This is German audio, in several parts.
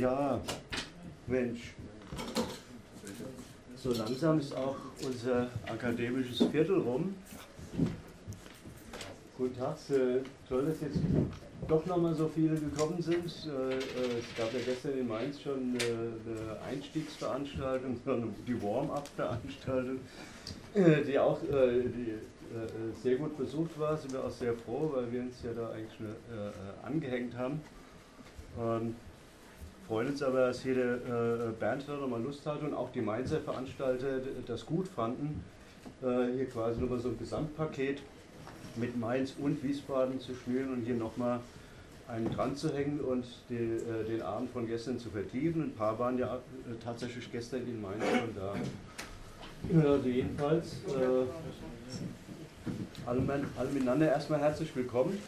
Ja, Mensch. So langsam ist auch unser akademisches Viertel rum. Guten Tag, äh, toll, dass jetzt doch nochmal so viele gekommen sind. Äh, äh, es gab ja gestern in Mainz schon eine Einstiegsveranstaltung, die Warm-up-Veranstaltung, die auch sehr gut besucht war. Sind wir auch sehr froh, weil wir uns ja da eigentlich schon angehängt haben. Und freuen uns aber, dass der Bernd da nochmal Lust hat und auch die Mainzer Veranstalter das gut fanden, hier quasi nochmal so ein Gesamtpaket mit Mainz und Wiesbaden zu schnüren und hier nochmal einen dran zu hängen und die, äh, den Abend von gestern zu vertiefen. Ein paar waren ja äh, tatsächlich gestern in Mainz schon da. Also jedenfalls äh, alle, alle miteinander erstmal herzlich willkommen.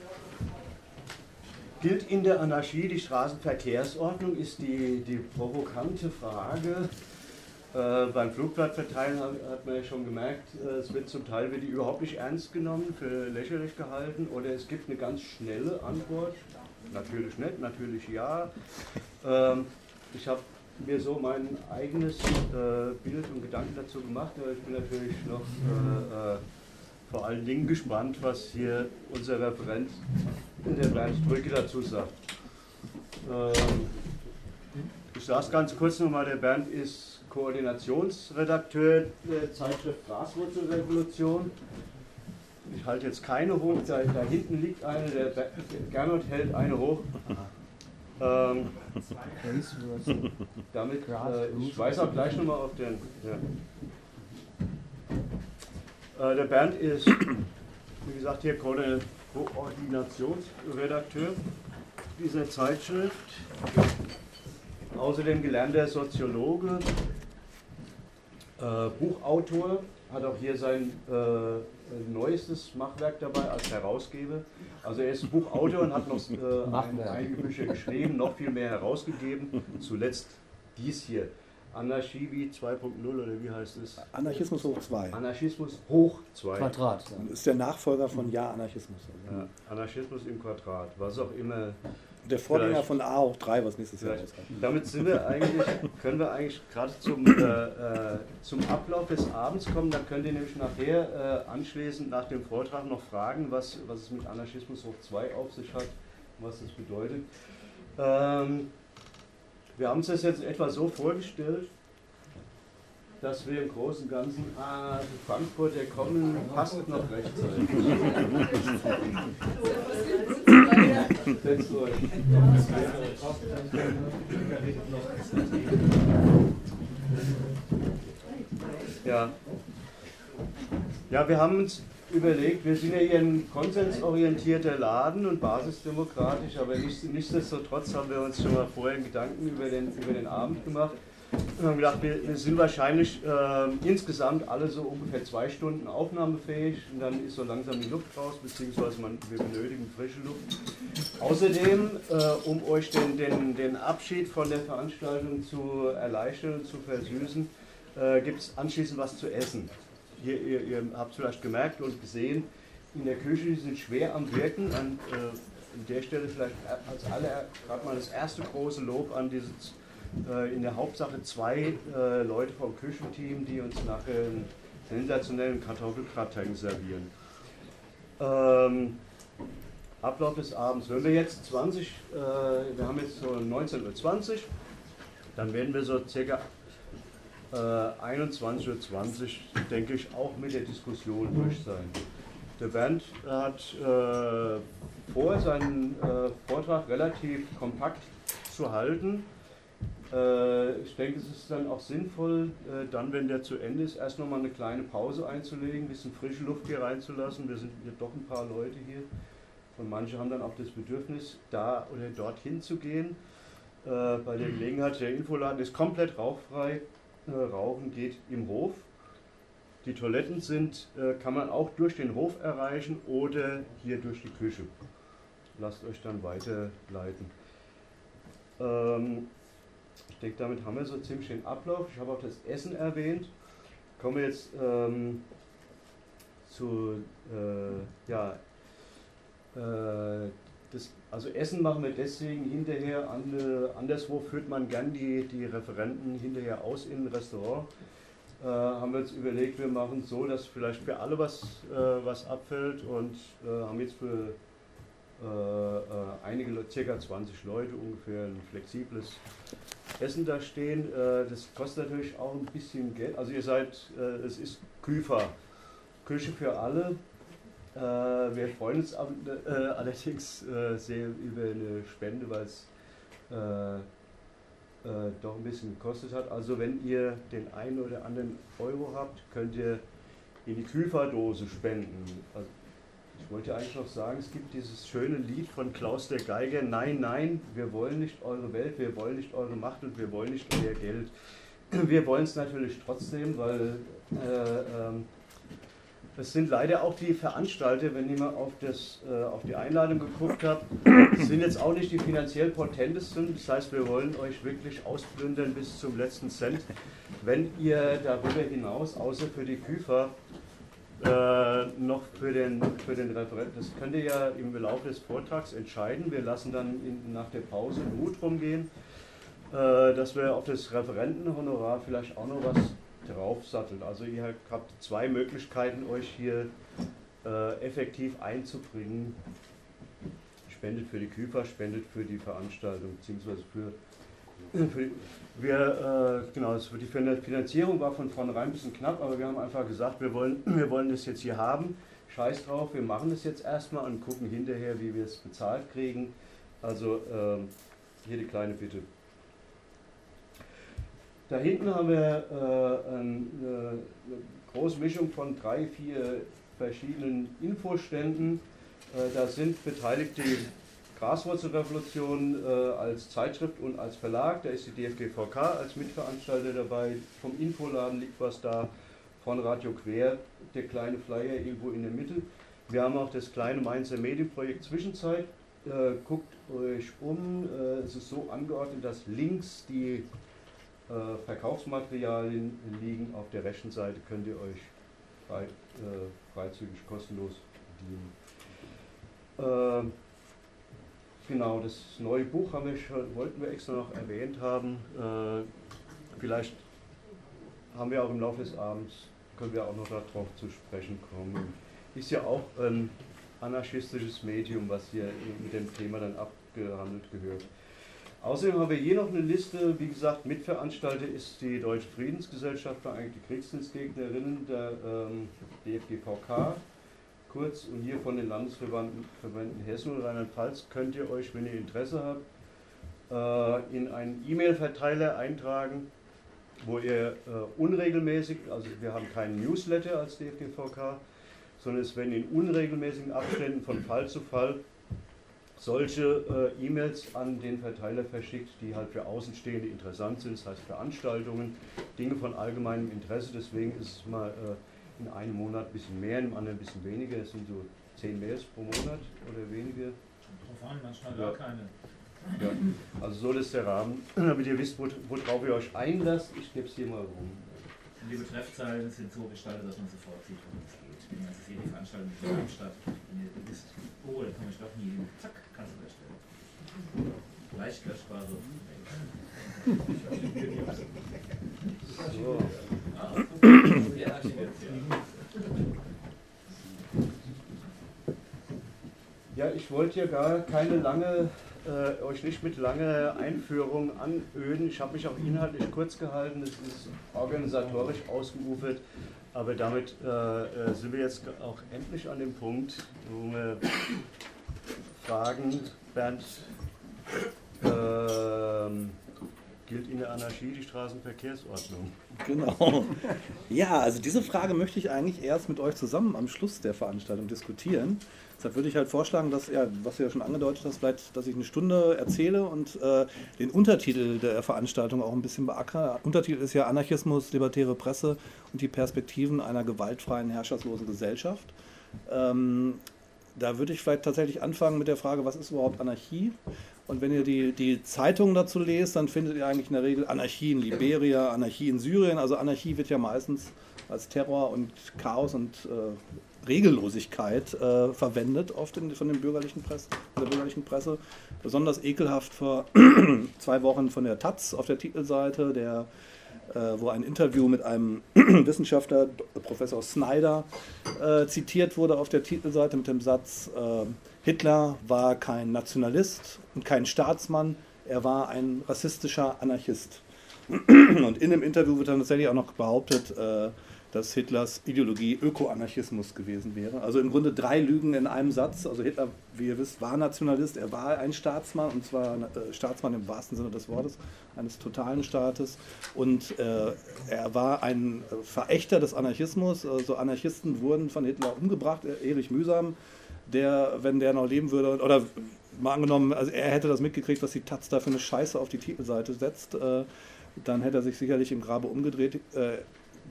Gilt in der Anarchie die Straßenverkehrsordnung, ist die, die provokante Frage, äh, beim Flugblattverteilen hat, man ja schon gemerkt, äh, es wird zum Teil wird die überhaupt nicht ernst genommen, für lächerlich gehalten oder es gibt eine ganz schnelle Antwort. Natürlich nicht, natürlich ja. Ähm, ich habe mir so mein eigenes äh, Bild und Gedanken dazu gemacht, aber ich bin natürlich noch äh, äh, vor allen Dingen gespannt, was hier unser Referent, der Bernd Brücke, dazu sagt. Ähm, ich sage es ganz kurz nochmal, der Bernd ist Koordinationsredakteur der Zeitschrift Graswurzelrevolution. Ich halte jetzt keine hoch, da, da hinten liegt eine, der Gernot hält eine hoch. Ähm, damit, äh, ich weise auch gleich nochmal auf den. Ja. Äh, der Bernd ist, wie gesagt, hier Koordinationsredakteur dieser Zeitschrift. Außerdem gelernter Soziologe, äh, Buchautor, hat auch hier sein äh, neuestes Machwerk dabei als Herausgeber. Also er ist Buchautor und hat noch äh, einige Bücher geschrieben, noch viel mehr herausgegeben. Zuletzt dies hier. Anarchie wie 2.0 oder wie heißt es? Anarchismus hoch 2. Anarchismus hoch 2. Quadrat. Ja. Ist der Nachfolger von Ja Anarchismus. Ja, Anarchismus im Quadrat, was auch immer der Vorgänger von A hoch 3, was nächstes Jahr rauskommt. Damit sind wir eigentlich, können wir eigentlich gerade zum, äh, äh, zum Ablauf des Abends kommen. Da könnt ihr nämlich nachher äh, anschließend nach dem Vortrag noch fragen, was, was es mit Anarchismus hoch 2 auf sich hat, was das bedeutet. Ähm, wir haben uns das jetzt etwa so vorgestellt, dass wir im Großen und Ganzen, ah, Frankfurt, der kommen, passt noch rechtzeitig. Ja. ja, wir haben uns überlegt, wir sind ja hier ein konsensorientierter Laden und basisdemokratisch, aber nichtsdestotrotz haben wir uns schon mal vorher Gedanken über den, über den Abend gemacht. Wir haben gedacht, wir, wir sind wahrscheinlich äh, insgesamt alle so ungefähr zwei Stunden aufnahmefähig und dann ist so langsam die Luft raus, beziehungsweise man, wir benötigen frische Luft. Außerdem, äh, um euch den, den, den Abschied von der Veranstaltung zu erleichtern und zu versüßen, äh, gibt es anschließend was zu essen. Hier, ihr, ihr habt es vielleicht gemerkt und gesehen, in der Küche die sind schwer am Wirken. An, äh, an der Stelle vielleicht als aller gerade mal das erste große Lob an dieses äh, in der Hauptsache zwei äh, Leute vom Küchenteam, die uns nachher einen sensationellen Kartoffelgratin servieren. Ähm, Ablauf des Abends. Wenn wir jetzt 20, äh, wir haben jetzt so 19.20 Uhr, dann werden wir so circa äh, 21.20 Uhr, denke ich, auch mit der Diskussion durch sein. Der Bernd hat äh, vor, seinen äh, Vortrag relativ kompakt zu halten. Äh, ich denke, es ist dann auch sinnvoll, äh, dann, wenn der zu Ende ist, erst nochmal eine kleine Pause einzulegen, ein bisschen frische Luft hier reinzulassen. Wir sind hier doch ein paar Leute hier und manche haben dann auch das Bedürfnis, da oder dorthin zu gehen. Äh, bei der Gelegenheit, der Infoladen ist komplett rauchfrei. Rauchen geht im Hof. Die Toiletten sind, kann man auch durch den Hof erreichen oder hier durch die Küche. Lasst euch dann weiterleiten. Ähm, ich denke, damit haben wir so ziemlich den Ablauf. Ich habe auch das Essen erwähnt. Kommen wir jetzt ähm, zu, äh, ja, äh, das also Essen machen wir deswegen hinterher, anderswo führt man gern die, die Referenten hinterher aus in ein Restaurant. Äh, haben wir uns überlegt, wir machen es so, dass vielleicht für alle was, äh, was abfällt und äh, haben jetzt für äh, äh, einige, circa 20 Leute ungefähr ein flexibles Essen da stehen. Äh, das kostet natürlich auch ein bisschen Geld. Also ihr seid, es ist Küfer, Küche für alle. Wir freuen uns allerdings sehr über eine Spende, weil es doch ein bisschen gekostet hat. Also wenn ihr den einen oder anderen Euro habt, könnt ihr in die Küferdose spenden. Also ich wollte eigentlich noch sagen, es gibt dieses schöne Lied von Klaus der Geiger, Nein, nein, wir wollen nicht eure Welt, wir wollen nicht eure Macht und wir wollen nicht euer Geld. Wir wollen es natürlich trotzdem, weil äh, ähm, es sind leider auch die Veranstalter, wenn ihr mal auf, das, äh, auf die Einladung geguckt habt, sind jetzt auch nicht die finanziell potentesten. Das heißt, wir wollen euch wirklich ausplündern bis zum letzten Cent. Wenn ihr darüber hinaus, außer für die Küfer, äh, noch für den, für den Referenten. Das könnt ihr ja im Laufe des Vortrags entscheiden. Wir lassen dann in, nach der Pause einen Mut rumgehen, äh, dass wir auf das Referentenhonorar vielleicht auch noch was draufsatteln. Also ihr habt zwei Möglichkeiten, euch hier äh, effektiv einzubringen. Spendet für die Küfer, spendet für die Veranstaltung, beziehungsweise für wir, äh, genau, die Finanzierung war von vornherein ein bisschen knapp, aber wir haben einfach gesagt, wir wollen, wir wollen das jetzt hier haben. Scheiß drauf, wir machen das jetzt erstmal und gucken hinterher, wie wir es bezahlt kriegen. Also äh, hier die kleine Bitte. Da hinten haben wir äh, eine, eine große Mischung von drei, vier verschiedenen Infoständen. Äh, da sind beteiligt die Graswurzelrevolution äh, als Zeitschrift und als Verlag. Da ist die DFGVK als Mitveranstalter dabei. Vom Infoladen liegt was da. Von Radio Quer, der kleine Flyer irgendwo in der Mitte. Wir haben auch das kleine Mainzer Medienprojekt Zwischenzeit. Äh, guckt euch um. Äh, es ist so angeordnet, dass links die äh, Verkaufsmaterialien liegen. Auf der rechten Seite könnt ihr euch frei, äh, freizügig kostenlos bedienen. Ähm, Genau, das neue Buch haben wir schon, wollten wir extra noch erwähnt haben. Äh, vielleicht haben wir auch im Laufe des Abends, können wir auch noch darauf zu sprechen kommen. Ist ja auch ein anarchistisches Medium, was hier mit dem Thema dann abgehandelt gehört. Außerdem haben wir hier noch eine Liste, wie gesagt, Mitveranstalter ist die Deutsche Friedensgesellschaft Vereinigte Kriegsdienstgegnerinnen der ähm, DFGVK. Kurz und hier von den Landesverbänden Hessen und Rheinland-Pfalz könnt ihr euch, wenn ihr Interesse habt, äh, in einen E-Mail-Verteiler eintragen, wo ihr äh, unregelmäßig, also wir haben keinen Newsletter als DFGVK, sondern es werden in unregelmäßigen Abständen von Fall zu Fall solche äh, E-Mails an den Verteiler verschickt, die halt für Außenstehende interessant sind, das heißt Veranstaltungen, Dinge von allgemeinem Interesse. Deswegen ist es mal äh, in einem Monat ein bisschen mehr, im anderen ein bisschen weniger. Es sind so 10 Mails pro Monat oder weniger. Drauf an, manchmal gar keine. Ja, also so ist der Rahmen, damit ihr wisst, worauf ihr euch einlasst. Ich gebe es hier mal rum. Und die Betreffzeilen sind so gestaltet, dass man sofort sieht, worum es man sieht, die Veranstaltung findet statt. Wenn ihr wisst, oh, da komme ich doch nie hin, zack, kannst du erstellen. Leicht löschbare so. Ja, ich wollte ja gar keine lange, äh, euch nicht mit langer Einführung anöden. Ich habe mich auch inhaltlich kurz gehalten, es ist organisatorisch ausgeufert, aber damit äh, äh sind wir jetzt auch endlich an dem Punkt, wo wir fragen, Bernd, ähm, gilt in der Anarchie die Straßenverkehrsordnung? Genau. Ja, also diese Frage möchte ich eigentlich erst mit euch zusammen am Schluss der Veranstaltung diskutieren. Deshalb würde ich halt vorschlagen, dass, ja, was du ja schon angedeutet hast, vielleicht, dass ich eine Stunde erzähle und äh, den Untertitel der Veranstaltung auch ein bisschen beackere. Untertitel ist ja Anarchismus, libertäre Presse und die Perspektiven einer gewaltfreien, herrscherslosen Gesellschaft. Ähm, da würde ich vielleicht tatsächlich anfangen mit der Frage, was ist überhaupt Anarchie? Und wenn ihr die, die Zeitungen dazu lest, dann findet ihr eigentlich in der Regel Anarchie in Liberia, Anarchie in Syrien. Also Anarchie wird ja meistens als Terror und Chaos und äh, Regellosigkeit äh, verwendet, oft in, von, den bürgerlichen Presse, der bürgerlichen Presse. Besonders ekelhaft vor zwei Wochen von der Taz auf der Titelseite, der, äh, wo ein Interview mit einem Wissenschaftler, Professor Snyder, äh, zitiert wurde auf der Titelseite mit dem Satz, äh, Hitler war kein Nationalist und kein Staatsmann, er war ein rassistischer Anarchist. Und in dem Interview wird dann tatsächlich auch noch behauptet, äh, dass Hitlers Ideologie Ökoanarchismus gewesen wäre. Also im Grunde drei Lügen in einem Satz. Also Hitler, wie ihr wisst, war Nationalist, er war ein Staatsmann und zwar äh, Staatsmann im wahrsten Sinne des Wortes, eines totalen Staates. Und äh, er war ein Verächter des Anarchismus. Also Anarchisten wurden von Hitler umgebracht. Erich Mühsam, der, wenn der noch leben würde, oder mal angenommen, also er hätte das mitgekriegt, was die Taz da für eine Scheiße auf die Titelseite setzt, äh, dann hätte er sich sicherlich im Grabe umgedreht.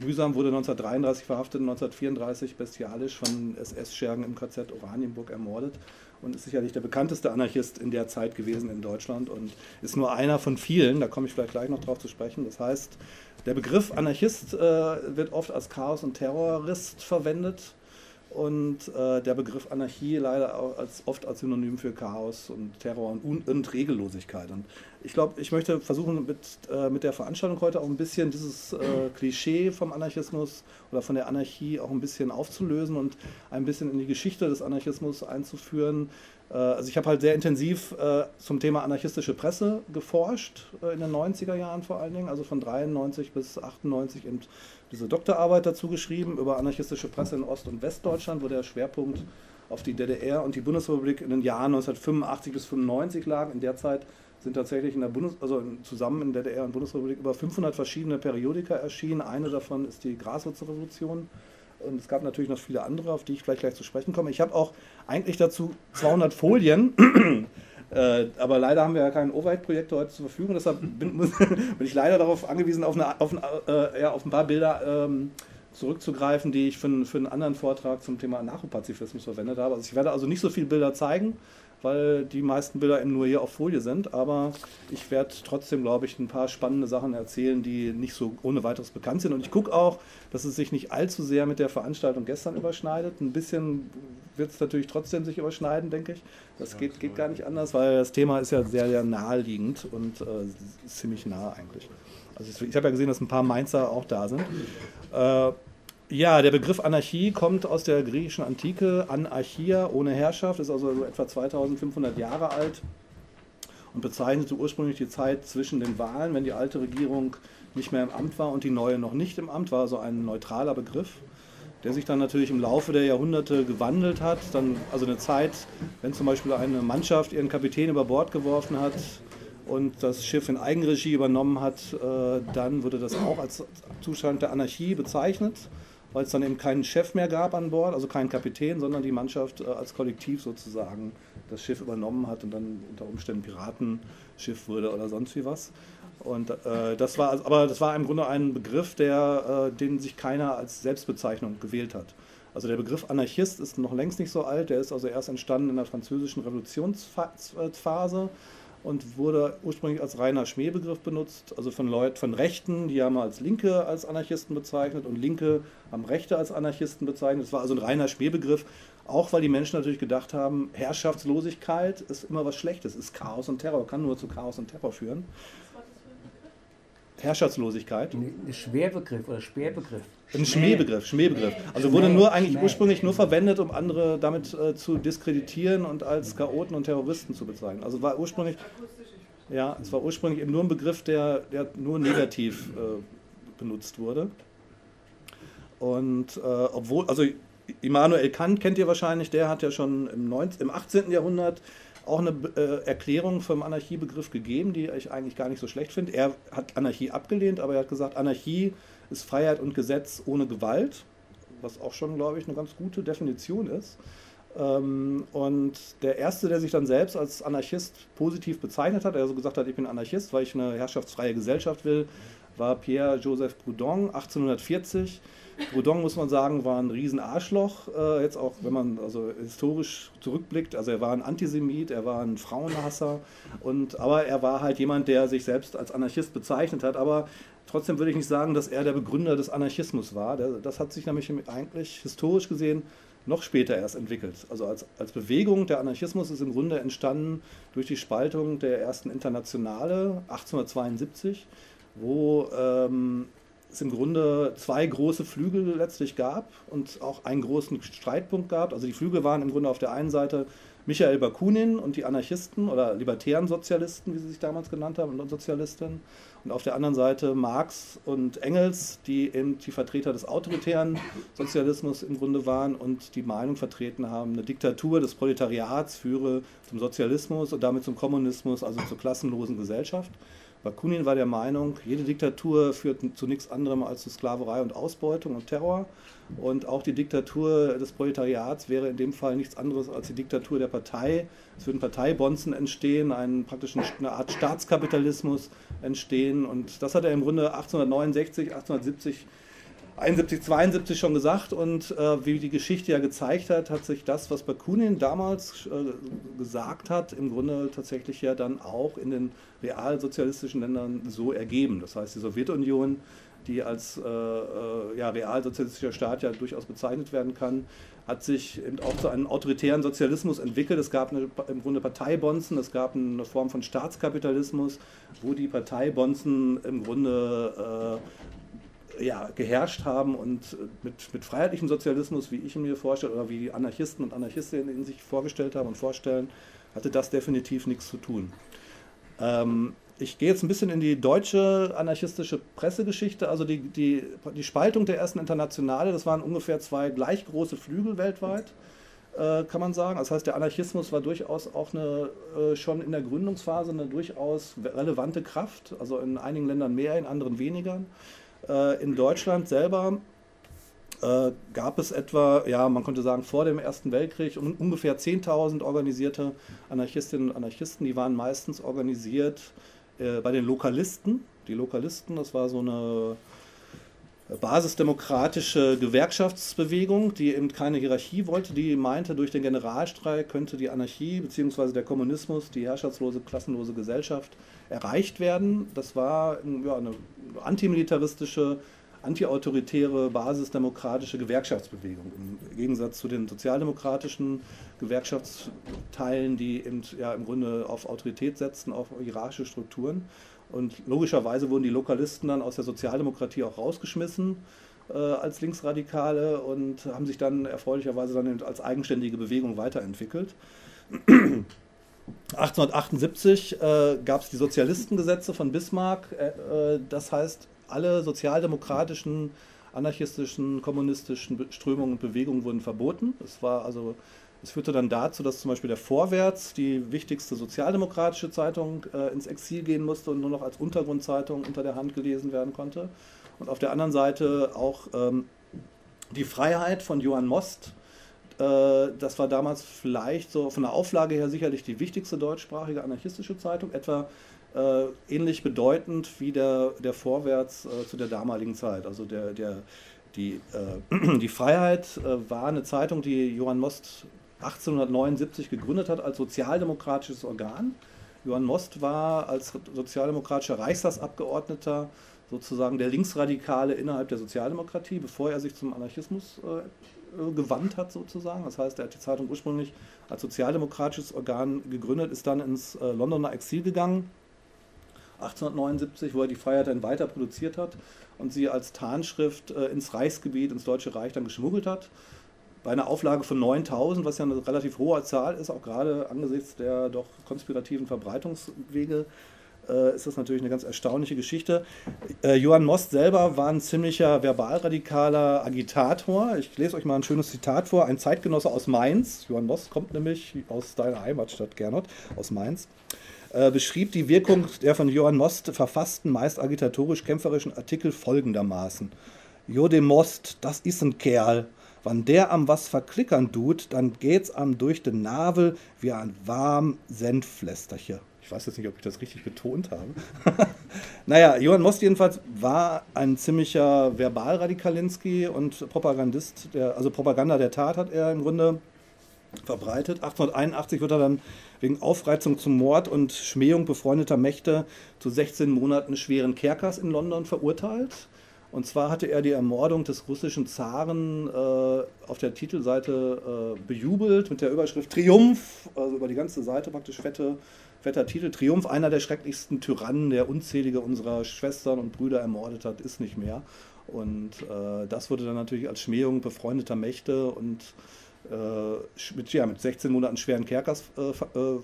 Mühsam wurde 1933 verhaftet, 1934 bestialisch von SS-Schergen im KZ Oranienburg ermordet und ist sicherlich der bekannteste Anarchist in der Zeit gewesen in Deutschland und ist nur einer von vielen, da komme ich vielleicht gleich noch drauf zu sprechen. Das heißt, der Begriff Anarchist äh, wird oft als Chaos- und Terrorist verwendet und äh, der Begriff Anarchie leider auch als, oft als Synonym für Chaos und Terror und, und Regellosigkeit. Und ich glaube, ich möchte versuchen, mit, äh, mit der Veranstaltung heute auch ein bisschen dieses äh, Klischee vom Anarchismus oder von der Anarchie auch ein bisschen aufzulösen und ein bisschen in die Geschichte des Anarchismus einzuführen. Äh, also ich habe halt sehr intensiv äh, zum Thema anarchistische Presse geforscht, äh, in den 90er Jahren vor allen Dingen, also von 93 bis 98 eben diese Doktorarbeit dazu geschrieben über anarchistische Presse in Ost- und Westdeutschland, wo der Schwerpunkt auf die DDR und die Bundesrepublik in den Jahren 1985 bis 1995 lag. In der Zeit sind tatsächlich in der Bundes also zusammen in DDR und Bundesrepublik über 500 verschiedene Periodika erschienen. Eine davon ist die Graswurzrevolution. Und es gab natürlich noch viele andere, auf die ich vielleicht gleich zu sprechen komme. Ich habe auch eigentlich dazu 200 Folien Äh, aber leider haben wir ja keinen Overhead-Projektor heute zur Verfügung, deshalb bin, bin, ich leider darauf angewiesen, auf, eine, auf, ein, äh, ja, auf ein paar Bilder ähm, zurückzugreifen, die ich für, für einen anderen Vortrag zum Thema Anarchopazifismus verwendet habe. Also ich werde also nicht so viele Bilder zeigen, weil die meisten Bilder eben nur hier auf Folie sind. Aber ich werde trotzdem, glaube ich, ein paar spannende Sachen erzählen, die nicht so ohne weiteres bekannt sind. Und ich gucke auch, dass es sich nicht allzu sehr mit der Veranstaltung gestern überschneidet. Ein bisschen wird es natürlich trotzdem sich überschneiden, denke ich. Das geht, geht gar nicht anders, weil das Thema ist ja sehr, sehr naheliegend und äh, ziemlich nah eigentlich. Also ich habe ja gesehen, dass ein paar Mainzer auch da sind. Äh, ja, der Begriff Anarchie kommt aus der griechischen Antike. Anarchia, ohne Herrschaft, ist also etwa 2500 Jahre alt und bezeichnete ursprünglich die Zeit zwischen den Wahlen, wenn die alte Regierung nicht mehr im Amt war und die neue noch nicht im Amt war, also ein neutraler Begriff, der sich dann natürlich im Laufe der Jahrhunderte gewandelt hat. Dann, also eine Zeit, wenn zum Beispiel eine Mannschaft ihren Kapitän über Bord geworfen hat und das Schiff in Eigenregie übernommen hat, äh, dann wurde das auch als Zustand der Anarchie bezeichnet weil es dann eben keinen Chef mehr gab an Bord, also keinen Kapitän, sondern die Mannschaft äh, als Kollektiv sozusagen das Schiff übernommen hat und dann unter Umständen Piratenschiff wurde oder sonst wie was. Und äh, das war, aber das war im Grunde ein Begriff, der, äh, den sich keiner als Selbstbezeichnung gewählt hat. Also der Begriff Anarchist ist noch längst nicht so alt, der ist also erst entstanden in der französischen Revolutionsphase und wurde ursprünglich als reiner Schmähbegriff benutzt, also von Leuten, von Rechten, die haben als Linke als Anarchisten bezeichnet und Linke haben Rechte als Anarchisten bezeichnet. Es war also ein reiner Schmähbegriff, auch weil die Menschen natürlich gedacht haben, Herrschaftslosigkeit ist immer was Schlechtes, ist Chaos und Terror, kann nur zu Chaos und Terror führen. Herrschaftslosigkeit. Ein Schwerbegriff oder Sperrbegriff. Ein Schmähbegriff, Schmähbegriff. Also wurde nur eigentlich ursprünglich nur verwendet, um andere damit äh, zu diskreditieren und als Chaoten und Terroristen zu bezeichnen. Also war ursprünglich, ja, es war ursprünglich eben nur ein Begriff, der, der nur negativ äh, benutzt wurde. Und äh, obwohl, also Immanuel Kant kennt ihr wahrscheinlich, der hat ja schon im, 19, im 18. Jahrhundert auch eine äh, Erklärung vom Anarchiebegriff gegeben, die ich eigentlich gar nicht so schlecht finde. Er hat Anarchie abgelehnt, aber er hat gesagt, Anarchie ist Freiheit und Gesetz ohne Gewalt, was auch schon, glaube ich, eine ganz gute Definition ist. Ähm, und der Erste, der sich dann selbst als Anarchist positiv bezeichnet hat, der also gesagt hat, ich bin Anarchist, weil ich eine herrschaftsfreie Gesellschaft will, war Pierre-Joseph Proudhon 1840 Proudhon, muss man sagen, war ein Riesenarschloch. Äh, jetzt auch, wenn man also historisch zurückblickt. Also er war ein Antisemit, er war ein Frauenhasser. Und, aber er war halt jemand, der sich selbst als Anarchist bezeichnet hat. Aber trotzdem würde ich nicht sagen, dass er der Begründer des Anarchismus war. Das hat sich nämlich eigentlich historisch gesehen noch später erst entwickelt. Also als, als Bewegung, der Anarchismus ist im Grunde entstanden durch die Spaltung der ersten Internationale 1872, wo ähm, es im Grunde zwei große Flügel letztlich gab und auch einen großen Streitpunkt gab. Also die Flügel waren im Grunde auf der einen Seite Michael Bakunin und die Anarchisten oder libertären Sozialisten, wie sie sich damals genannt haben, und Sozialistinnen. Und auf der anderen Seite Marx und Engels, die eben die Vertreter des autoritären Sozialismus im Grunde waren und die Meinung vertreten haben, eine Diktatur des Proletariats führe zum Sozialismus und damit zum Kommunismus, also zur klassenlosen Gesellschaft. Bakunin war der Meinung, jede Diktatur führt zu nichts anderem als zu Sklaverei und Ausbeutung und Terror. Und auch die Diktatur des Proletariats wäre in dem Fall nichts anderes als die Diktatur der Partei. Es würden Parteibonzen entstehen, ein, praktisch eine Art Staatskapitalismus entstehen. Und das hat er im Grunde 1869, 1870 71, 72 schon gesagt und äh, wie die Geschichte ja gezeigt hat, hat sich das, was Bakunin damals äh, gesagt hat, im Grunde tatsächlich ja dann auch in den realsozialistischen Ländern so ergeben. Das heißt, die Sowjetunion, die als äh, äh ja, realsozialistischer Staat ja durchaus bezeichnet werden kann, hat sich auch zu einem autoritären Sozialismus entwickelt. Es gab eine, im Grunde Parteibonzen, es gab eine Form von Staatskapitalismus, wo die Parteibonzen im Grunde äh, ja, geherrscht haben und mit, mit freiheitlichem Sozialismus, wie ich mir vorstelle, oder wie die Anarchisten und Anarchistinnen sich vorgestellt haben und vorstellen, hatte das definitiv nichts zu tun. Ähm, ich gehe jetzt ein bisschen in die deutsche anarchistische Pressegeschichte. Also die, die, die Spaltung der ersten Internationale, das waren ungefähr zwei gleich große Flügel weltweit, äh, kann man sagen. Das heißt, der Anarchismus war durchaus auch eine, äh, schon in der Gründungsphase eine durchaus relevante Kraft. Also in einigen Ländern mehr, in anderen weniger. Äh, in Deutschland selber äh, gab es etwa, ja, man könnte sagen, vor dem Ersten Weltkrieg um, ungefähr 10.000 organisierte Anarchistinnen und Anarchisten. Die waren meistens organisiert äh, bei den Lokalisten. Die Lokalisten, das war so eine basisdemokratische Gewerkschaftsbewegung, die eben keine Hierarchie wollte, die meinte, durch den Generalstreik könnte die Anarchie bzw. der Kommunismus, die herrschaftslose, klassenlose Gesellschaft erreicht werden. Das war ja, eine antimilitaristische, antiautoritäre, basisdemokratische Gewerkschaftsbewegung. Im Gegensatz zu den sozialdemokratischen Gewerkschaftsteilen, die eben, ja, im Grunde auf Autorität setzten, auf hierarchische Strukturen. Und logischerweise wurden die Lokalisten dann aus der Sozialdemokratie auch rausgeschmissen äh, als Linksradikale und haben sich dann erfreulicherweise dann als eigenständige Bewegung weiterentwickelt. 1878 äh, gab es die Sozialistengesetze von Bismarck. Äh, äh, das heißt, alle sozialdemokratischen, anarchistischen, kommunistischen Strömungen und Bewegungen wurden verboten. Es war also es führte dann dazu, dass zum Beispiel der Vorwärts, die wichtigste sozialdemokratische Zeitung, äh, ins Exil gehen musste und nur noch als Untergrundzeitung unter der Hand gelesen werden konnte. Und auf der anderen Seite auch ähm, die Freiheit von Johann Most, äh, das war damals vielleicht so von der Auflage her sicherlich die wichtigste deutschsprachige anarchistische Zeitung, etwa äh, ähnlich bedeutend wie der, der Vorwärts äh, zu der damaligen Zeit. Also der, der, die, äh, die Freiheit äh, war eine Zeitung, die Johann Most 1879 gegründet hat als sozialdemokratisches Organ. Johann Most war als sozialdemokratischer Reichstagsabgeordneter sozusagen der Linksradikale innerhalb der Sozialdemokratie, bevor er sich zum Anarchismus äh, gewandt hat sozusagen. Das heißt, er hat die Zeitung ursprünglich als sozialdemokratisches Organ gegründet, ist dann ins äh, Londoner Exil gegangen, 1879, wo er die Freiheit dann weiter produziert hat und sie als Tarnschrift äh, ins Reichsgebiet, ins Deutsche Reich dann geschmuggelt hat. Bei einer Auflage von 9000, was ja eine relativ hohe Zahl ist, auch gerade angesichts der doch konspirativen Verbreitungswege äh, ist das natürlich eine ganz erstaunliche Geschichte. Äh, Johann Most selber war ein ziemlicher verbalradikaler Agitator. Ich lese euch mal ein schönes Zitat vor. Ein Zeitgenosse aus Mainz, Johann Most kommt nämlich aus deiner Heimatstadt Gernot, aus Mainz, äh, beschrieb die Wirkung der von Johann Most verfassten, meist agitatorisch-kämpferischen Artikel folgendermaßen. Jo de Most, das ist ein Kerl. Wann der am was verklickern tut, dann geht's am durch den Navel wie ein warm Senflästerchen. Ich weiß jetzt nicht, ob ich das richtig betont habe. naja, Johann Most jedenfalls war ein ziemlicher Verbalradikalinski und Propagandist, der, also Propaganda der Tat hat er im Grunde verbreitet. 1881 wird er dann wegen Aufreizung zum Mord und Schmähung befreundeter Mächte zu 16 Monaten schweren Kerkers in London verurteilt. Und zwar hatte er die Ermordung des russischen Zaren äh, auf der Titelseite äh, bejubelt mit der Überschrift Triumph, also über die ganze Seite praktisch fette, fetter Titel. Triumph, einer der schrecklichsten Tyrannen, der unzählige unserer Schwestern und Brüder ermordet hat, ist nicht mehr. Und äh, das wurde dann natürlich als Schmähung befreundeter Mächte und mit, ja, mit 16 Monaten schweren Kerkers äh, äh,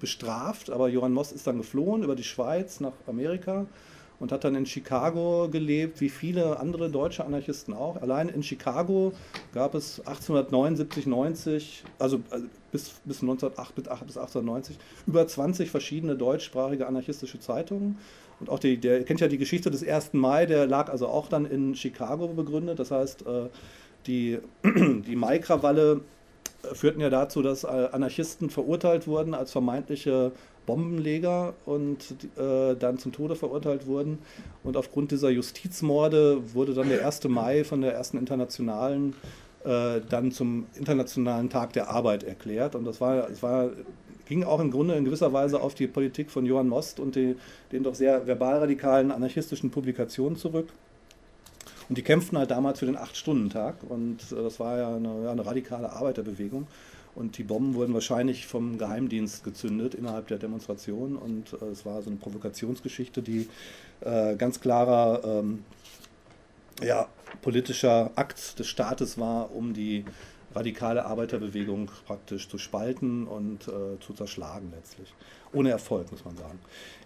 bestraft. Aber Johann Moss ist dann geflohen über die Schweiz nach Amerika und hat dann in Chicago gelebt, wie viele andere deutsche Anarchisten auch. Allein in Chicago gab es 1879, 90, also, also bis, bis 1908 bis 1890, über 20 verschiedene deutschsprachige anarchistische Zeitungen. Und auch die, der kennt ja die Geschichte des 1. Mai, der lag also auch dann in Chicago begründet. Das heißt, äh, die, die Mai-Krawalle führten ja dazu, dass äh, Anarchisten verurteilt wurden als vermeintliche Bombenleger und äh, dann zum Tode verurteilt wurden. Und aufgrund dieser Justizmorde wurde dann der 1. Mai von der ersten internationalen äh, dann zum Internationalen Tag der Arbeit erklärt. Und das war, es war, ging auch im Grunde in gewisser Weise auf die Politik von Johann Most und die, den doch sehr verbalradikalen anarchistischen Publikationen zurück. Und die kämpften halt damals für den Acht-Stunden-Tag und äh, das war ja eine, ja eine radikale Arbeiterbewegung. Und die Bomben wurden wahrscheinlich vom Geheimdienst gezündet innerhalb der Demonstration. Und äh, es war so eine Provokationsgeschichte, die äh, ganz klarer ähm, ja, politischer Akt des Staates war, um die radikale Arbeiterbewegung praktisch zu spalten und äh, zu zerschlagen letztlich. Ohne Erfolg, muss man sagen.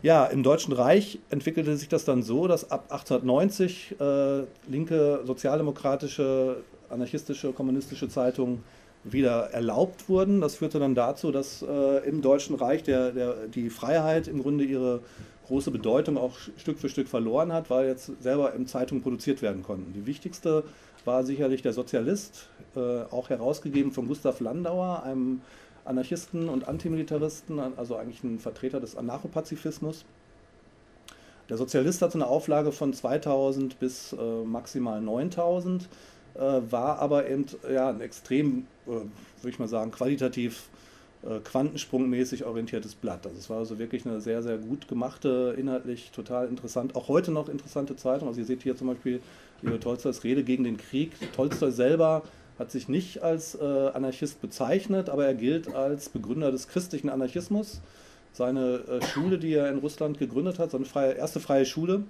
Ja, im Deutschen Reich entwickelte sich das dann so, dass ab 1890 äh, linke, sozialdemokratische, anarchistische, kommunistische Zeitungen wieder erlaubt wurden. Das führte dann dazu, dass äh, im Deutschen Reich der, der, die Freiheit im Grunde ihre große Bedeutung auch Stück für Stück verloren hat, weil jetzt selber in Zeitungen produziert werden konnten. Die wichtigste war sicherlich der Sozialist, äh, auch herausgegeben von Gustav Landauer, einem Anarchisten und Antimilitaristen, also eigentlich ein Vertreter des Anarchopazifismus. Der Sozialist hatte eine Auflage von 2000 bis äh, maximal 9000 äh, war aber eben ja, ein extrem, würde ich mal sagen, qualitativ äh, quantensprungmäßig orientiertes Blatt. Also es war also wirklich eine sehr, sehr gut gemachte, inhaltlich total interessant, auch heute noch interessante Zeitung. Also ihr seht hier zum Beispiel Leo Tolstoys Rede gegen den Krieg. Tolstoi selber hat sich nicht als äh, Anarchist bezeichnet, aber er gilt als Begründer des christlichen Anarchismus. Seine äh, Schule, die er in Russland gegründet hat, seine freie, erste freie Schule,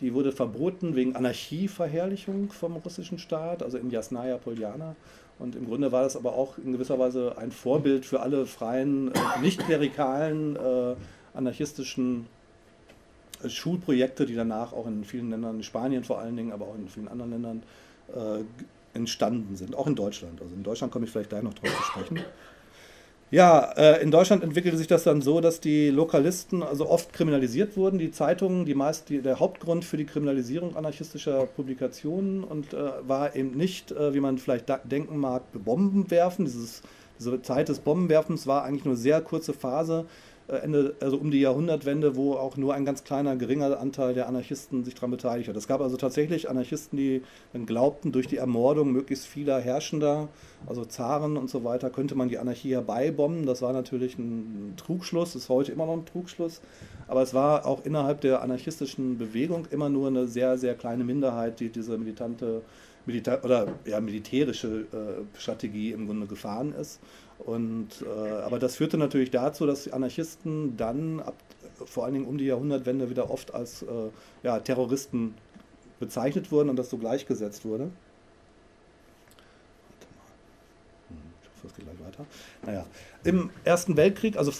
die wurde verboten wegen Anarchieverherrlichung vom russischen Staat, also in Jasnaya Poljana. Und im Grunde war das aber auch in gewisser Weise ein Vorbild für alle freien, äh, nicht klerikalen, äh, anarchistischen äh, Schulprojekte, die danach auch in vielen Ländern, in Spanien vor allen Dingen, aber auch in vielen anderen Ländern äh, entstanden sind, auch in Deutschland. Also in Deutschland komme ich vielleicht gleich noch drauf zu sprechen. Ja, äh, in Deutschland entwickelte sich das dann so, dass die Lokalisten also oft kriminalisiert wurden, die Zeitungen, die meist die, der Hauptgrund für die Kriminalisierung anarchistischer Publikationen und äh, war eben nicht, äh, wie man vielleicht denken mag, Bomben werfen. Dieses, diese Zeit des Bombenwerfens war eigentlich nur eine sehr kurze Phase, Ende, also um die Jahrhundertwende, wo auch nur ein ganz kleiner, geringer Anteil der Anarchisten sich daran beteiligt hat. Es gab also tatsächlich Anarchisten, die dann glaubten, durch die Ermordung möglichst vieler Herrschender, also Zaren und so weiter, könnte man die Anarchie herbeibomben. Das war natürlich ein Trugschluss, ist heute immer noch ein Trugschluss. Aber es war auch innerhalb der anarchistischen Bewegung immer nur eine sehr, sehr kleine Minderheit, die diese militante Milita oder ja, militärische äh, Strategie im Grunde gefahren ist. Und, äh, aber das führte natürlich dazu, dass die Anarchisten dann ab, vor allen Dingen um die Jahrhundertwende wieder oft als äh, ja, Terroristen bezeichnet wurden und das so gleichgesetzt wurde. Hm, hoffe, es geht gleich weiter. Naja, im Ersten Weltkrieg, also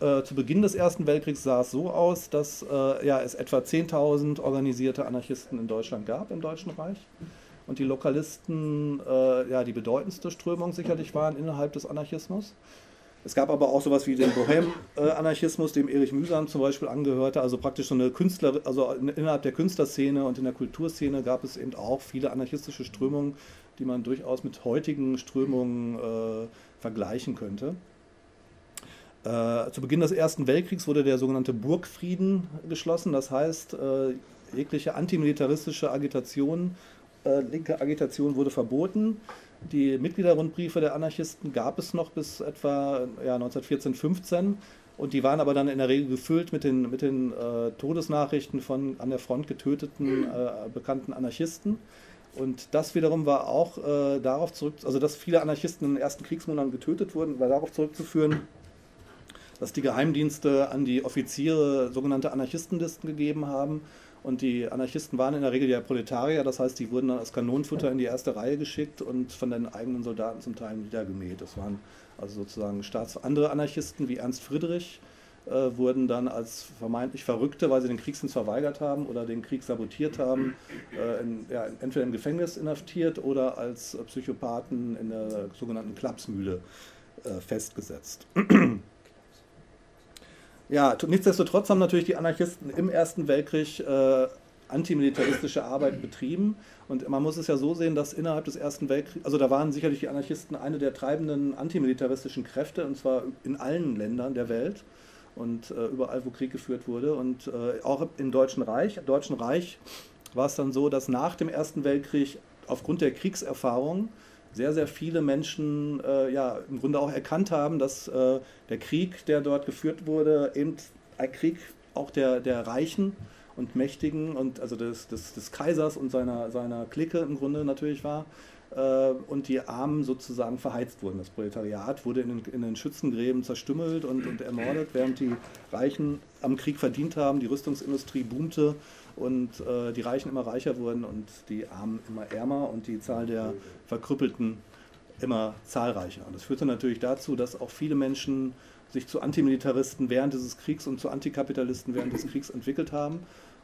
äh, zu Beginn des Ersten Weltkriegs sah es so aus, dass äh, ja, es etwa 10.000 organisierte Anarchisten in Deutschland gab, im Deutschen Reich und die Lokalisten äh, ja, die bedeutendste Strömung sicherlich waren innerhalb des Anarchismus. Es gab aber auch sowas wie den Bohem-Anarchismus, dem Erich Mühsam zum Beispiel angehörte, also praktisch so eine Künstler, also innerhalb der Künstlerszene und in der Kulturszene gab es eben auch viele anarchistische Strömungen, die man durchaus mit heutigen Strömungen äh, vergleichen könnte. Äh, zu Beginn des Ersten Weltkriegs wurde der sogenannte Burgfrieden geschlossen, das heißt, äh, jegliche antimilitaristische Agitation äh, linke Agitation wurde verboten. Die Mitgliederrundbriefe der Anarchisten gab es noch bis etwa ja, 1914, 15. Und die waren aber dann in der Regel gefüllt mit den, mit den äh, Todesnachrichten von an der Front getöteten äh, bekannten Anarchisten. Und das wiederum war auch äh, darauf zurück, also dass viele Anarchisten in den ersten Kriegsmonaten getötet wurden, war darauf zurückzuführen, dass die Geheimdienste an die Offiziere sogenannte Anarchistenlisten gegeben haben. Und die Anarchisten waren in der Regel ja Proletarier, das heißt, die wurden dann als Kanonenfutter in die erste Reihe geschickt und von den eigenen Soldaten zum Teil niedergemäht. Das waren also sozusagen Staats andere Anarchisten wie Ernst Friedrich, äh, wurden dann als vermeintlich Verrückte, weil sie den Kriegsdienst verweigert haben oder den Krieg sabotiert haben, äh, in, ja, entweder im Gefängnis inhaftiert oder als Psychopathen in der sogenannten Klapsmühle äh, festgesetzt. Ja, nichtsdestotrotz haben natürlich die Anarchisten im Ersten Weltkrieg äh, antimilitaristische Arbeit betrieben. Und man muss es ja so sehen, dass innerhalb des Ersten Weltkriegs, also da waren sicherlich die Anarchisten eine der treibenden antimilitaristischen Kräfte, und zwar in allen Ländern der Welt und äh, überall, wo Krieg geführt wurde. Und äh, auch im Deutschen Reich. Im Deutschen Reich war es dann so, dass nach dem Ersten Weltkrieg aufgrund der Kriegserfahrung sehr, sehr viele Menschen äh, ja im Grunde auch erkannt haben, dass äh, der Krieg, der dort geführt wurde, eben ein Krieg auch der, der Reichen und Mächtigen und also des, des, des Kaisers und seiner, seiner Clique im Grunde natürlich war äh, und die Armen sozusagen verheizt wurden. Das Proletariat wurde in den, in den Schützengräben zerstümmelt und, und ermordet, während die Reichen am Krieg verdient haben, die Rüstungsindustrie boomte und äh, die Reichen immer reicher wurden und die Armen immer ärmer und die Zahl der Verkrüppelten immer zahlreicher. Und das führte natürlich dazu, dass auch viele Menschen sich zu Antimilitaristen während dieses Kriegs und zu Antikapitalisten während des Kriegs entwickelt haben.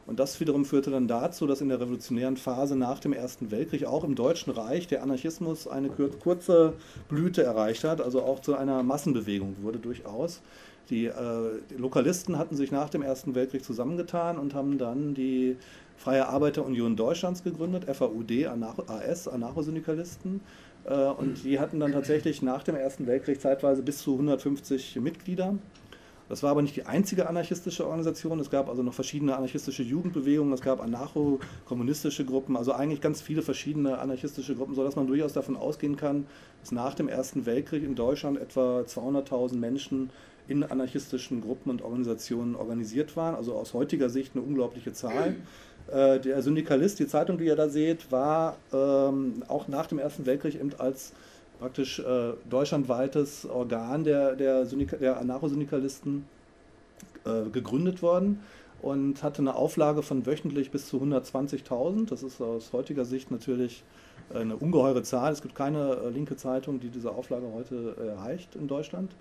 Und das wiederum führte dann dazu, dass in der revolutionären Phase nach dem Ersten Weltkrieg auch im Deutschen Reich der Anarchismus eine kurze Blüte erreicht hat, also auch zu einer Massenbewegung wurde durchaus. Die, äh, die, Lokalisten hatten sich nach dem Ersten Weltkrieg zusammengetan und haben dann die Freie Arbeiterunion Deutschlands gegründet, FAUD, AS, Anarchosyndikalisten. Äh, und die hatten dann tatsächlich nach dem Ersten Weltkrieg zeitweise bis zu 150 Mitglieder. Das war aber nicht die einzige anarchistische Organisation. Es gab also noch verschiedene anarchistische Jugendbewegungen, es gab anarcho-kommunistische Gruppen, also eigentlich ganz viele verschiedene anarchistische Gruppen, sodass man durchaus davon ausgehen kann, dass nach dem Ersten Weltkrieg in Deutschland etwa 200.000 Menschen in anarchistischen Gruppen und Organisationen organisiert waren. Also aus heutiger Sicht eine unglaubliche Zahl. Äh, der Syndikalist, die Zeitung, die ihr da seht, war ähm, auch nach dem Ersten Weltkrieg eben als praktisch äh, deutschlandweites Organ der, der, der Anarchosyndikalisten äh, gegründet worden und hatte eine Auflage von wöchentlich bis zu 120.000. Das ist aus heutiger Sicht natürlich eine ungeheure Zahl. Es gibt keine äh, linke Zeitung, die diese Auflage heute erreicht in Deutschland.